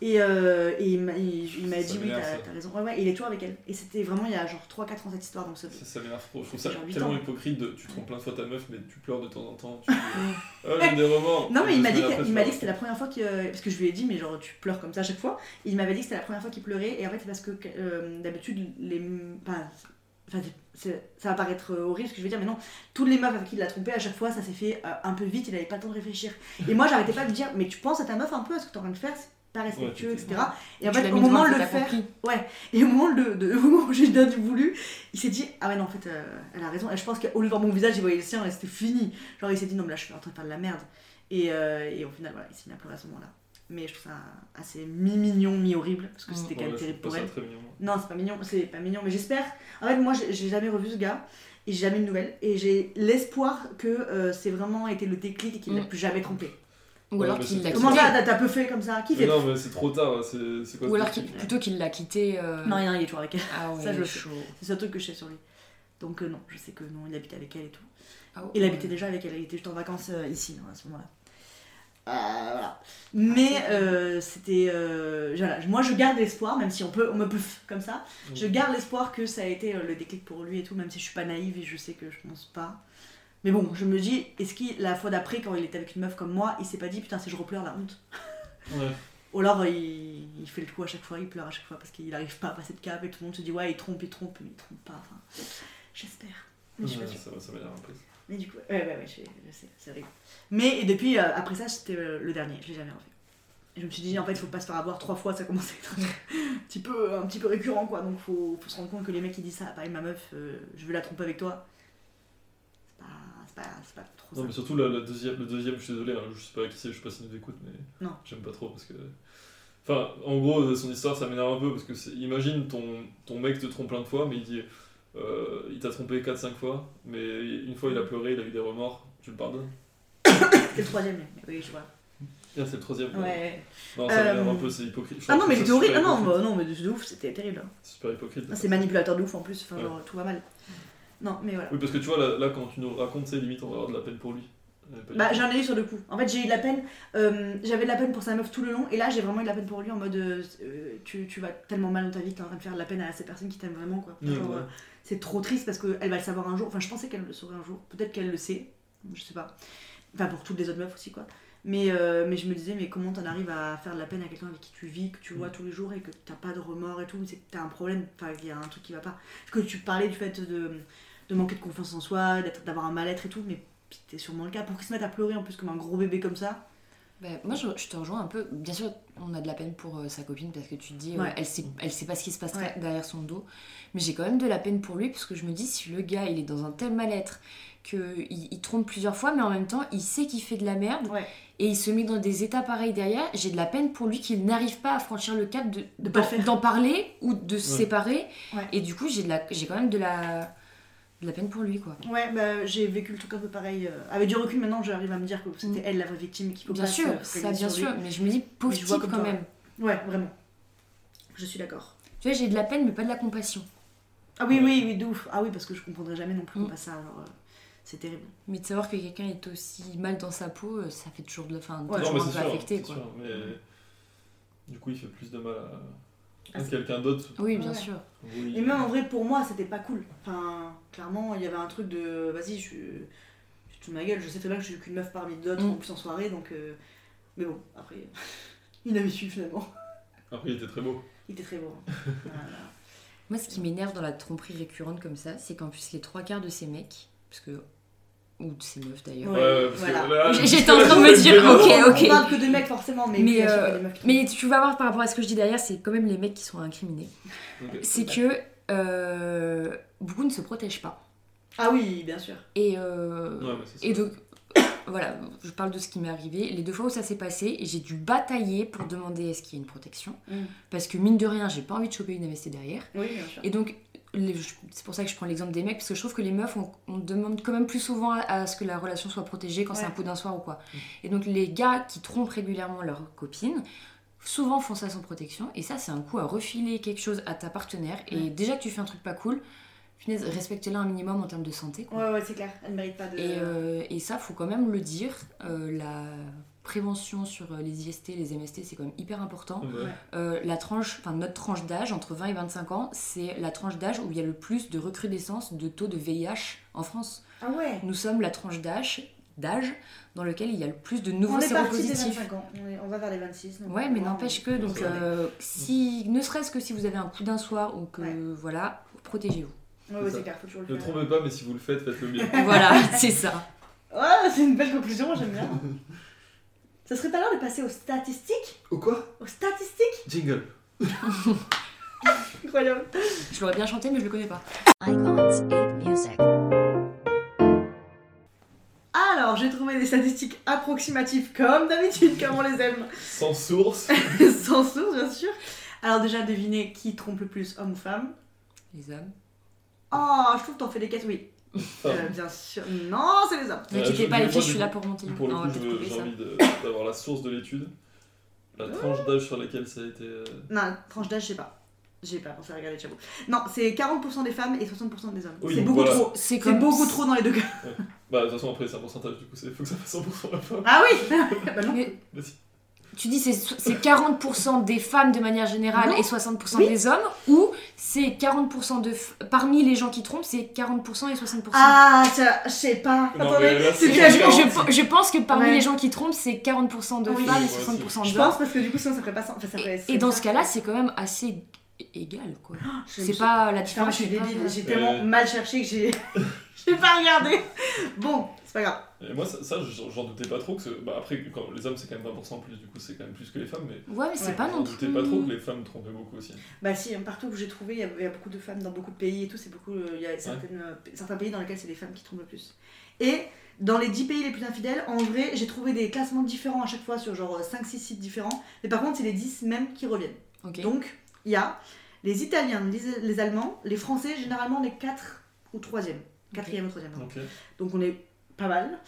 Et, euh, et il m'a dit oui, t'as raison. Ouais, ouais, il est toujours avec elle. Et c'était vraiment il y a genre 3-4 ans cette histoire. Donc ça... Ça, ça m'énerve trop. Je trouve ça tellement hypocrite de tu trompes plein de fois ta meuf, mais tu pleures de temps en temps. Tu... j'ai des remords. Non, mais il m'a dit, il m'a dit que c'était la première fois que. Parce que je lui ai dit, mais genre tu pleures comme ça à chaque fois. Il m'avait dit que c'était la première fois qu'il pleurait. Et en fait, c'est parce que euh, d'habitude, les. Enfin, ça va paraître horrible ce que je veux dire, mais non, toutes les meufs avec qui il l'a trompé, à chaque fois, ça s'est fait euh, un peu vite, il avait pas le temps de réfléchir. Et moi, j'arrêtais pas de dire, mais tu penses à ta meuf un peu, à ce que t'es en train de faire, pas respectueux, Ouais, etc. Et en fait, au moment de le faire, compris. Et au moment, de, de- au moment où j'ai bien du voulu, il s'est dit Ah ouais, non, en fait, euh, elle a raison. Et je pense qu'au lieu de voir mon visage, il voyait le sien et c'était fini. Genre, il s'est dit Non, mais là, je suis en train de faire de la merde. Et, euh, et au final, voilà, il s'est mis à pleurer à ce moment-là. Mais je trouve ça assez mi-mignon, mi-horrible, parce que Mm. c'était quand Ouais, même terrible pour elle. mignon. Non, c'est pas mignon, c'est pas mignon, mais j'espère. En fait, moi, j'ai jamais revu ce gars et j'ai jamais eu de nouvelles. Et j'ai l'espoir que euh, c'est vraiment été le déclic et qu'il l'a Mm. plus jamais trompé. Ou alors mais qu'il l'a Comment quitté. ça, t'as- peu fait comme ça Qui Mais fait non, mais c'est trop tard. C'est quoi Ou alors plutôt qu'il l'a quitté. euh, Non, non, il est toujours avec elle. Ah ouais, Ça, je chaud. C'est le seul truc que je sais sur lui. Donc, euh, non, je sais que non, il habitait avec elle et tout. Ah. Il habitait déjà avec elle, il était juste en vacances euh, ici, non, à ce moment-là. Euh, voilà. Mais euh, c'était. euh, voilà. Moi, je garde l'espoir, même si on, peut, on me peut comme ça. Mm. Je garde l'espoir que ça a été le déclic pour lui et tout, même si je suis pas naïve et je sais que je pense pas. Mais bon, je me dis, est-ce qu'il, la fois d'après, quand il était avec une meuf comme moi, il s'est pas dit, putain, si je repleure la honte Ouais. Ou alors, il, il fait le coup à chaque fois, il pleure à chaque fois parce qu'il arrive pas à passer de cap et tout le monde se dit, ouais, il trompe, il trompe, mais il trompe pas. Enfin, j'espère. Mais je suis pas sûre. ça, ça m'énerve un peu. Mais du coup, ouais, ouais, ouais, je, je sais, c'est vrai. Mais et depuis, euh, après ça, c'était euh, le dernier, je l'ai jamais refait. Et je me suis dit, en fait, il faut pas se faire avoir trois fois, ça commence à être un petit peu, un petit peu récurrent, quoi. Donc, faut, faut se rendre compte que les mecs qui disent ça, pareil, ma meuf, euh, je veux la tromper avec toi, pas, pas, trop Non, ça. mais surtout la, la deuxième, le deuxième, je suis désolé, hein, je sais pas qui c'est, je sais pas s'il nous écoute, mais Non. j'aime pas trop parce que. Enfin, en gros, son histoire, ça m'énerve un peu parce que c'est- imagine ton, ton mec te trompe plein de fois, mais il dit. euh, il t'a trompé 4-5 fois, mais une fois il a pleuré, il a eu des remords, tu le pardonnes? C'est le troisième, oui, je vois. Ah, c'est le troisième. Ouais. Non, ça Euh, un peu, c'est hypocrite. Ah non, mais ça il était horrible. Ah non, bah, non, mais de, ouf, c'était terrible. hein. C'est super hypocrite. Ah, c'est manipulateur de ouf en plus, enfin, Ouais. genre, tout va mal. Non, mais voilà. Oui, parce que tu vois, là, là, quand tu nous racontes, c'est limite, on va avoir de la peine pour lui. Bah j'en ai eu sur le coup. En fait j'ai eu de la peine. euh, J'avais de la peine pour sa meuf tout le long et là j'ai vraiment eu de la peine pour lui en mode euh, euh, tu, tu vas tellement mal dans ta vie que t'es en train de faire de la peine à ces personnes qui t'aiment vraiment quoi. Ouais. euh, c'est trop triste parce qu'elle va le savoir un jour. Enfin je pensais qu'elle le saurait un jour. Peut-être qu'elle le sait. Je sais pas. Enfin pour toutes les autres meufs aussi quoi. Mais, mais je me disais mais comment t'en arrives à faire de la peine à quelqu'un avec qui tu vis, que tu vois Mm. tous les jours et que t'as pas de remords et tout. C'est que t'as un problème. Enfin il y a un truc qui va pas. Parce que tu parlais du fait de, de manquer de confiance en soi, d'être- d'avoir un mal-être et tout. Mais c'était sûrement le cas. Pour qu'il se mette à pleurer en plus comme un gros bébé comme ça. Bah, moi, je, je te rejoins un peu. Bien sûr, on a de la peine pour euh, sa copine parce que tu te dis, euh, Ouais. elle, sait, elle sait pas ce qui se passe Ouais. derrière son dos. Mais j'ai quand même de la peine pour lui parce que je me dis, si le gars il est dans un tel mal-être qu'il il trompe plusieurs fois, mais en même temps, il sait qu'il fait de la merde Ouais. et il se met dans des états pareils derrière, j'ai de la peine pour lui qu'il n'arrive pas à franchir le cap de, De d'en- d'en parler ou de se Ouais. séparer. Ouais. Et du coup, j'ai, de la, j'ai quand même de la, de la peine pour lui, quoi. Ouais, bah, j'ai vécu le truc un peu pareil. euh, Avec du recul, maintenant, j'arrive à me dire que c'était Mm. elle la vraie victime faut Bien pas sûr, se ça bien sur lui. sûr, mais je me dis, pauvre type quand toi, même. Ouais, vraiment. Je suis d'accord. Tu vois, j'ai de la peine, mais pas de la compassion. Ah oui, Ouais. oui, oui, de ouf. Ah oui, parce que je comprendrais jamais non plus qu'on Mm. passe ça. Alors, euh, c'est terrible. Mais de savoir que quelqu'un est aussi mal dans sa peau, euh, ça fait toujours de la fin, Ouais. Non, mais sûr, affecté quoi. sûr, mais du coup, il fait plus de mal à, Ah, à quelqu'un d'autre. Oui, bien Ouais. sûr. Oui. Et même en vrai, pour moi, c'était pas cool. Enfin, clairement, il y avait un truc de vas-y, je, je te ma gueule. Je sais très bien que je suis qu'une meuf parmi d'autres Mm. en plus en soirée, donc. euh, Mais bon, après, il avait su finalement. Après, il était très beau. Il était très beau. hein. Voilà. Moi, ce qui m'énerve dans la tromperie récurrente comme ça, c'est qu'en plus, les trois quarts de ces mecs, parce que. Ou de ces meufs d'ailleurs. Ouais, Ouais, parce voilà. j'étais en train de me dire, ok, ok. On parle que de mecs forcément, mais, Mais, euh, Mais tu vas voir par rapport à ce que je dis derrière, c'est quand même les mecs qui sont incriminés. C'est que euh, beaucoup ne se protègent pas. Ah oui, bien sûr. Et, euh, Ouais, mais c'est ça. et donc, voilà, je parle de ce qui m'est arrivé. Les deux fois où ça s'est passé, j'ai dû batailler pour demander est-ce qu'il y a une protection. Mm. Parce que mine de rien, j'ai pas envie de choper une MST derrière. Oui, bien sûr. Et donc, c'est pour ça que je prends l'exemple des mecs, parce que je trouve que les meufs, on, on demande quand même plus souvent à, à ce que la relation soit protégée quand c'est un coup d'un soir ou quoi. Et donc, les gars qui trompent régulièrement leurs copines, souvent font ça sans protection. Et ça, c'est un coup à refiler quelque chose à ta partenaire. Et déjà que tu fais un truc pas cool, punaise, respecte-la un minimum en termes de santé. quoi. Ouais, ouais, c'est clair. Elle ne mérite pas de. Et, euh, et ça, faut quand même le dire. euh, la prévention sur euh, les IST, les MST, c'est quand même hyper important. Ouais. Euh, la tranche, enfin notre tranche d'âge, entre 20 et 25 ans, c'est la tranche d'âge où il y a le plus de recrudescence de taux de VIH en France. Ah ouais Nous sommes la tranche d'âge d'âge dans lequel il y a le plus de nouveaux On est parti des séropositifs. 25 ans. On, va vers les 26. donc Ouais, mais n'empêche que, donc, euh, si, ne serait-ce que si vous avez un coup d'un soir ou que, Ouais. voilà, protégez-vous. Ouais, ouais, c'est clair, faut toujours le Ne faire. trompez pas, mais si vous le faites, faites-le bien. voilà, c'est ça. Ouais, c'est une belle conclusion, j'aime bien. Ça serait pas l'heure de passer aux statistiques? Ou quoi? Aux statistiques? Jingle. Incroyable. Je l'aurais bien chanté, mais je le connais pas. Icons 8 Music. Alors, j'ai trouvé des statistiques approximatives comme d'habitude, comme on les aime. Sans source. Sans source, bien sûr. Alors, déjà, devinez qui trompe le plus, homme ou femme? Les hommes. Oh, je trouve que t'en fais des caisses, oui. Euh, bien sûr. Non, c'est les hommes. Ne inquiétez je- pas, je- les filles, je suis là pour monter. pour le coup, j'ai envie de- d'avoir la source de l'étude. La tranche d'âge sur laquelle ça a été. euh, Non, tranche d'âge, je sais pas. J'ai pas pensé à regarder, j'avoue. Non, c'est 40% des femmes et 60% des hommes. Oui, c'est beaucoup voilà. trop. C'est comme beaucoup trop dans les deux cas. Bah, de toute façon, après, c'est un pourcentage, du coup, il faut que ça fasse 100% la femme. Ah oui Bah non. Mais Vas-y. Tu dis c'est c'est 40% des femmes de manière générale Non. et 60% Oui. des hommes ou c'est 40% de parmi les gens qui trompent c'est 40% et 60% Ah, ça, je sais pas. Non, Attendez, mais là, je, je- je pense que parmi Ouais. les gens qui trompent c'est 40% de Oui. femmes et Oui, moi 60% Je d'hommes pense parce que du coup, sinon ça ferait pas ça. Enfin, ça ferait- et, et dans ce cas là c'est quand même assez égal quoi Je me c'est pas la différence je. J'ai tellement mal cherché que j'ai. j'ai pas regardé. Bon, c'est pas grave. Et moi, ça, ça, j'en doutais pas trop. Que bah, après, quand les hommes, c'est quand même 20% en plus, du coup, c'est quand même plus que les femmes, mais ouais mais c'est Ouais. pas j'en non doutais plus pas trop que les femmes trompaient beaucoup aussi. Bah si, partout où j'ai trouvé, il y, a- il y a beaucoup de femmes dans beaucoup de pays et tout, c'est beaucoup, euh, il y a certaines, euh, certains pays dans lesquels c'est les femmes qui trompent le plus. Et dans les 10 pays les plus infidèles, en vrai, j'ai trouvé des classements différents à chaque fois sur genre 5-6 sites différents, mais par contre, c'est les 10 mêmes qui reviennent. Donc, il y a les Italiens, les, les Allemands, les Français, généralement les 4 ou 3e. 4e ou 3e. pardon. Ok. Donc on est pas mal.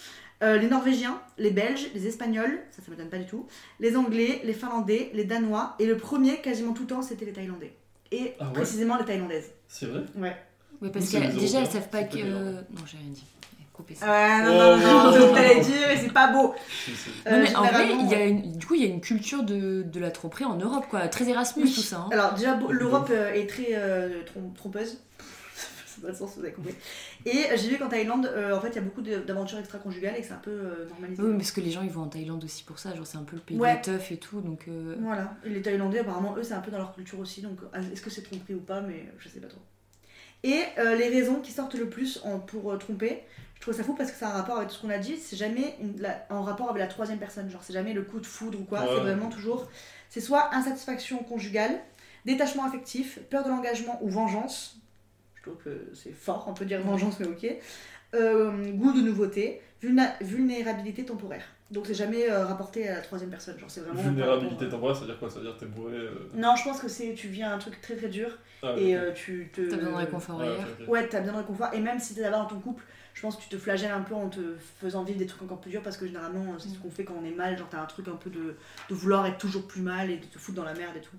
Euh, les Norvégiens, les Belges, les Espagnols, ça ça m'étonne pas du tout, les Anglais, les Finlandais, les Danois, et le premier, quasiment tout le temps, c'était les Thaïlandais. Et Ah ouais précisément les Thaïlandaises. C'est vrai? Ouais. Ouais, parce que déjà elles savent pas que pas non j'ai rien dit coupez ça Ouais, non, Oh, non, non, non, t'allais dire, mais c'est pas beau. Euh, non, mais en vrai, il y a une, du coup, il y a une culture de, de la tromperie en Europe, quoi. Très Erasmus, Oui. tout ça. hein. Alors déjà, l'Europe euh, est très euh, trom- trompeuse. Vous avez compris. Et euh, j'ai vu qu'en Thaïlande, euh, en fait, il y a beaucoup d'aventures extra-conjugales et que c'est un peu euh, normalisé. Oui, parce que les gens, ils vont en Thaïlande aussi pour ça. Genre, c'est un peu le pays Ouais. des teufs et tout, donc... euh, Voilà. Et les Thaïlandais, apparemment, eux, c'est un peu dans leur culture aussi. Donc, est-ce que c'est tromperie ou pas Mais je sais pas trop. Et euh, les raisons qui sortent le plus en- pour euh, tromper, je trouve ça fou parce que ça a un rapport avec tout ce qu'on a dit. C'est jamais une- la- en rapport avec la troisième personne. Genre, c'est jamais le coup de foudre ou quoi. Ouais. C'est vraiment toujours. C'est soit insatisfaction conjugale, détachement affectif, peur de l'engagement ou vengeance. Je trouve que c'est fort, on peut dire vengeance, mais ok. Euh, goût de nouveauté, vulna- vulnérabilité temporaire. Donc c'est jamais euh, rapporté à la troisième personne. Genre c'est vraiment. Vulnérabilité rapport, temporaire, ça veut dire quoi? Ça veut dire que t'es bourré. euh, euh, Non, je pense que c'est tu viens à un truc très très dur Ah, et euh, tu te. T'as besoin de réconfort Ouais, ailleurs. ok, ok. Ouais, t'as besoin de réconfort. Et même si t'es là-bas dans ton couple, je pense que tu te flagelles un peu en te faisant vivre des trucs encore plus durs parce que généralement, c'est ce qu'on fait quand on est mal. Genre, t'as un truc un peu de, de vouloir être toujours plus mal et de te foutre dans la merde et tout.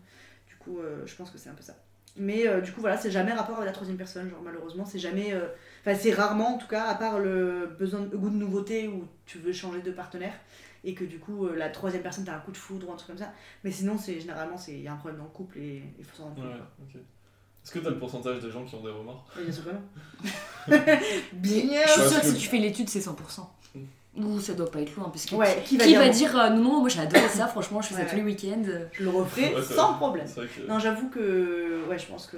Du coup, euh, je pense que c'est un peu ça. Mais euh, du coup, voilà, c'est jamais rapport avec la troisième personne. Genre, malheureusement, c'est jamais. euh, Enfin, c'est rarement en tout cas, à part le besoin de goût de nouveauté où tu veux changer de partenaire et que du coup, euh, la troisième personne, t'as un coup de foudre ou un truc comme ça. Mais sinon, c'est généralement, c'est- il y a un problème dans le couple et il faut s'en rendre compte. Ouais, quoi. ok. Est-ce que t'as le pourcentage des gens qui ont des remords? Bien sûr que non. bien Je suis Parce sûre que que- si tu fais l'étude, c'est 100%. Ou ça doit pas être loin, parce que Ouais, qui, qui va dire euh, non, non, moi j'ai adoré ça, franchement, je fais Ouais, ça tous les week-ends. Je le referai Ouais, sans problème. Que. Non, j'avoue que ouais, je pense que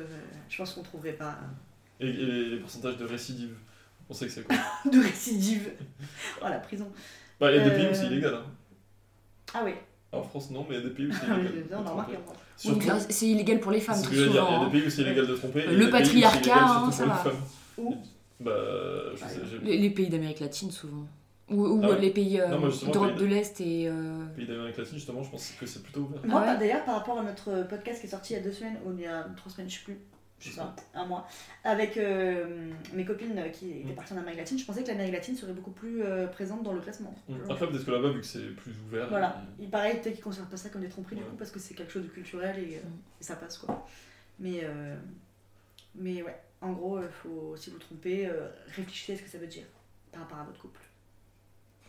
je pense qu'on trouverait pas Et, et les, pourcentages de récidive On sait que c'est quoi de récidive. Oh la prison. Bah, il y a des pays Euh, où c'est illégal. Hein. Ah oui. En France, non, mais il y a des pays où c'est Ah illégal. c'est illégal pour les c'est femmes, ce que très je veux dire, il y a souvent. des pays où c'est illégal de tromper. Le pays patriarcat, hein, ça va. Où? Bah, je sais, j'ai. Les, les pays d'Amérique latine, souvent. Ou, ou Ah ouais. les pays euh, d'Europe pays de l'Est et. euh, Pays d'Amérique latine, justement, je pense que c'est plutôt ouvert. Moi, ouais par- d'ailleurs, par rapport à notre podcast qui est sorti il y a deux semaines, ou il y a trois semaines, je sais plus, je sais pas, un mois, avec euh, mes copines qui étaient Mm. parties en Amérique latine, je pensais que l'Amérique latine serait beaucoup plus euh, présente dans le classement. Mm. Après, peut-être que là-bas, vu que c'est plus ouvert. Voilà. il- Il paraît peut-être qu'ils considèrent pas ça comme des tromperies du coup parce que c'est quelque chose de culturel et, euh, Mm. et ça passe quoi. Mais, euh, mais ouais, en gros, il faut, si vous trompez, euh, réfléchissez à ce que ça veut dire par rapport à votre couple.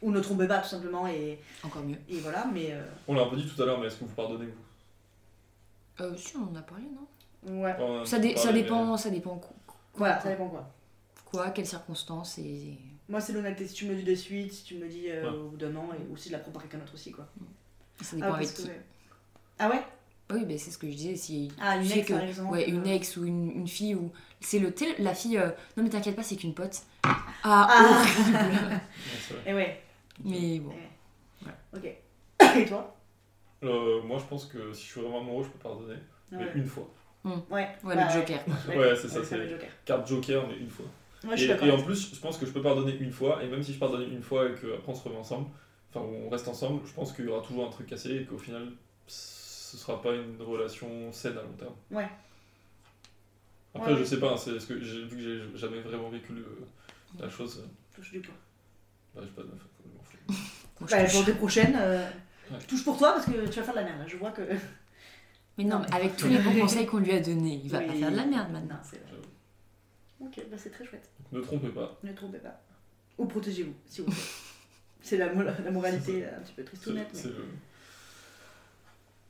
Ou ne trompez pas tout simplement et, Encore mieux. et voilà, mais euh, On l'a un peu dit tout à l'heure, mais est-ce que vous pardonnez vous? Euh, si, on en a parlé, non? Ouais. Enfin, on ça, en a dé- ça dépend, ça dépend quoi, Voilà, ça dépend quoi. quoi, quelles circonstances et. Moi, c'est l'honnêteté. Si tu me le dis de suite, si tu me le dis euh, Ouais. au bout d'un an, et aussi de la prendre par quelqu'un d'autre aussi quoi. Ça dépend Ah, avec que, qui. Ah ouais? Oui, ben c'est ce que je disais. Si Ah, une tu sais ex que- par exemple. Ouais, une euh, ex ou une, une fille ou. C'est le. tu sais, la fille. euh, Non, mais t'inquiète pas, c'est qu'une pote. Ah, Ah. horrible Ouais, c'est vrai. Et ouais, Mais bon. ok. Et toi Euh, moi, je pense que si je suis vraiment amoureux, je peux pardonner. Mais Ouais. une fois. Ouais, Ouais, bah, le Joker. Ouais, c'est ça, c'est-. Carte joker, mais une fois. Ouais, je et, et en plus, je pense que je peux pardonner une fois, et même si je pardonne une fois et qu'après on se remet ensemble, enfin on reste ensemble, je pense qu'il y aura toujours un truc cassé et qu'au final, ce sera pas une relation saine à long terme. Ouais. Après, Ouais. je sais pas, hein, c'est ce que j'ai vu que j'ai jamais vraiment vécu le- la chose. Touche du poids. Bah, j'ai pas de meuf. Moi, Bah, touche. pour des prochaines, euh, Ouais. touche pour toi parce que tu vas faire de la merde. Je vois que. Mais non, Non. mais avec tous les bons conseils qu'on lui a donnés, il va pas faire de la merde maintenant. C'est vrai. Ok, bah c'est très chouette. Ne trompez pas. Ne trompez pas. Ou protégez-vous, si vous voulez. C'est la, la moralité un petit peu tristounette, mais... le-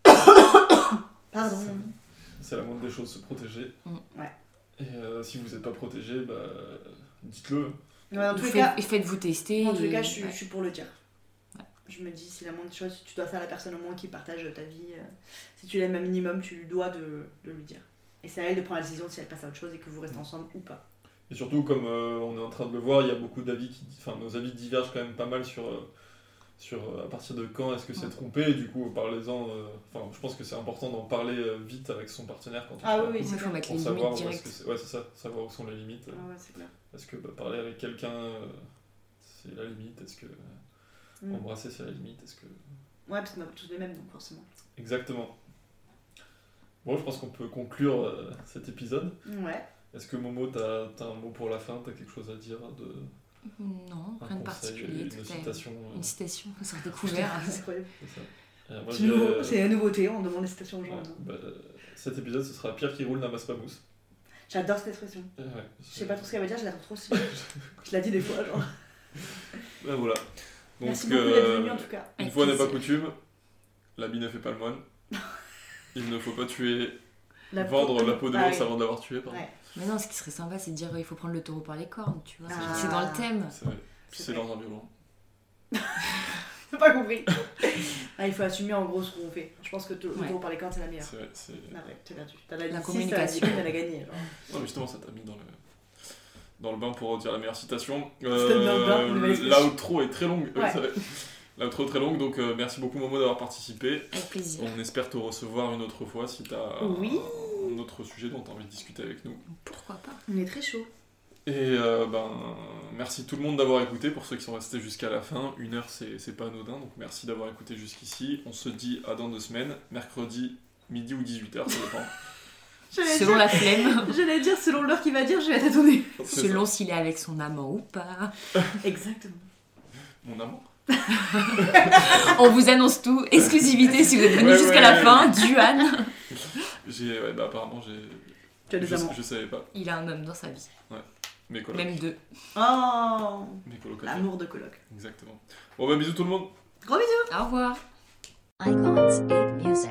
Pardon. c'est la moindre des choses, se protéger. Mm. Ouais. Et euh, si vous n'êtes pas protégé, bah, dites-le. Ouais, dans Ou tous les faites- cas, et Faites-vous tester. les et- cas je, suis, ouais. je suis pour le dire. Ouais. Je me dis, c'est la moindre chose, tu dois faire la personne au moins qui partage ta vie. euh, Si tu l'aimes un minimum, tu lui dois de, de lui dire. Et c'est à elle de prendre la décision si elle passe à autre chose et que vous restez ensemble ou pas. Et surtout, comme euh, on est en train de le voir, il y a beaucoup d'avis qui. Enfin, nos avis divergent quand même pas mal sur. euh, sur à partir de quand est-ce que c'est Ouais. trompé, et du coup, parlez-en. euh, Enfin, je pense que c'est important d'en parler euh, vite avec son partenaire quand on Ah oui, oui, pour savoir où est-ce que c'est. Ouais, c'est ça, savoir où sont les limites. Ah ouais, c'est clair. Parce que bah, parler avec quelqu'un, euh, c'est la limite. Est-ce que. Mm. Embrasser, c'est la limite. Est-ce que. Ouais, parce qu'on a tous les mêmes, donc forcément. Exactement. Bon, je pense qu'on peut conclure euh, cet épisode. Ouais. Est-ce que Momo, t'as as un mot pour la fin? T'as quelque chose à dire de Non, rien de particulier. une citation euh, Une citation sur découvert. C'est incroyable. Euh, moi, C'est la nouveauté, on demande les citations aux gens. bah, cet épisode, ce sera Pierre qui roule n'amasse pas mousse. J'adore cette expression. Euh, ouais, Je sais pas trop ce qu'elle veut dire, je la trouve trop je la dis des fois, genre. Ben voilà. Donc, Merci beaucoup d'être venu en tout cas. une fois n'est pas coutume, l'habit ne fait pas le moine. Il ne faut pas tuer, La vendre peau- la peau de Ah l'ours avant de l'avoir tué. Pardon. Mais non, ce qui serait sympa, c'est de dire euh, il faut prendre le taureau par les cornes, tu vois. Ah. C'est dans le thème. C'est vrai. Puis C'est c'est vrai. dans un violon. Pas compris. ah, il faut assumer en gros ce qu'on fait. Je pense que le Ouais. tour par les cordes, c'est la meilleure. C'est vrai. c'est- Ah ouais, t'as perdu. T'as la, La communication. t'as elle a gagné. Genre. Non, mais justement, ça t'a mis dans le, dans le bain pour dire la meilleure citation. Euh, C'était dans le bain, une nouvelle expression. L'outro est très longue. Oui, Ouais. vrai. L'outro est très longue, donc euh, merci beaucoup Momo d'avoir participé. Avec plaisir. On espère te recevoir une autre fois si tu as Oui. Un autre sujet dont tu as envie de discuter avec nous. Pourquoi pas? On est très chaud. Et euh, ben, merci tout le monde d'avoir écouté, pour ceux qui sont restés jusqu'à la fin. Une heure, c'est c'est pas anodin, donc merci d'avoir écouté jusqu'ici. On se dit à dans deux semaines, mercredi, midi ou 18h, ça dépend. Selon dire, la flemme. j'allais dire selon l'heure qu'il va dire, je vais t'attendre. Selon s'il est avec son amant ou pas. Exactement. Mon amant? On vous annonce tout. Exclusivité si vous êtes venu Ouais, jusqu'à ouais, la ouais. fin. Duan. J'ai, ouais, bah, apparemment, j'ai. Tu as des Je, amants. je savais pas. Il a un homme dans sa vie. Mes colocs. Même deux. Oh Mes colocataires. L'amour de coloc. Exactement. Bon, bah, bisous tout le monde. Gros bisous Au revoir. Icons 8 Music.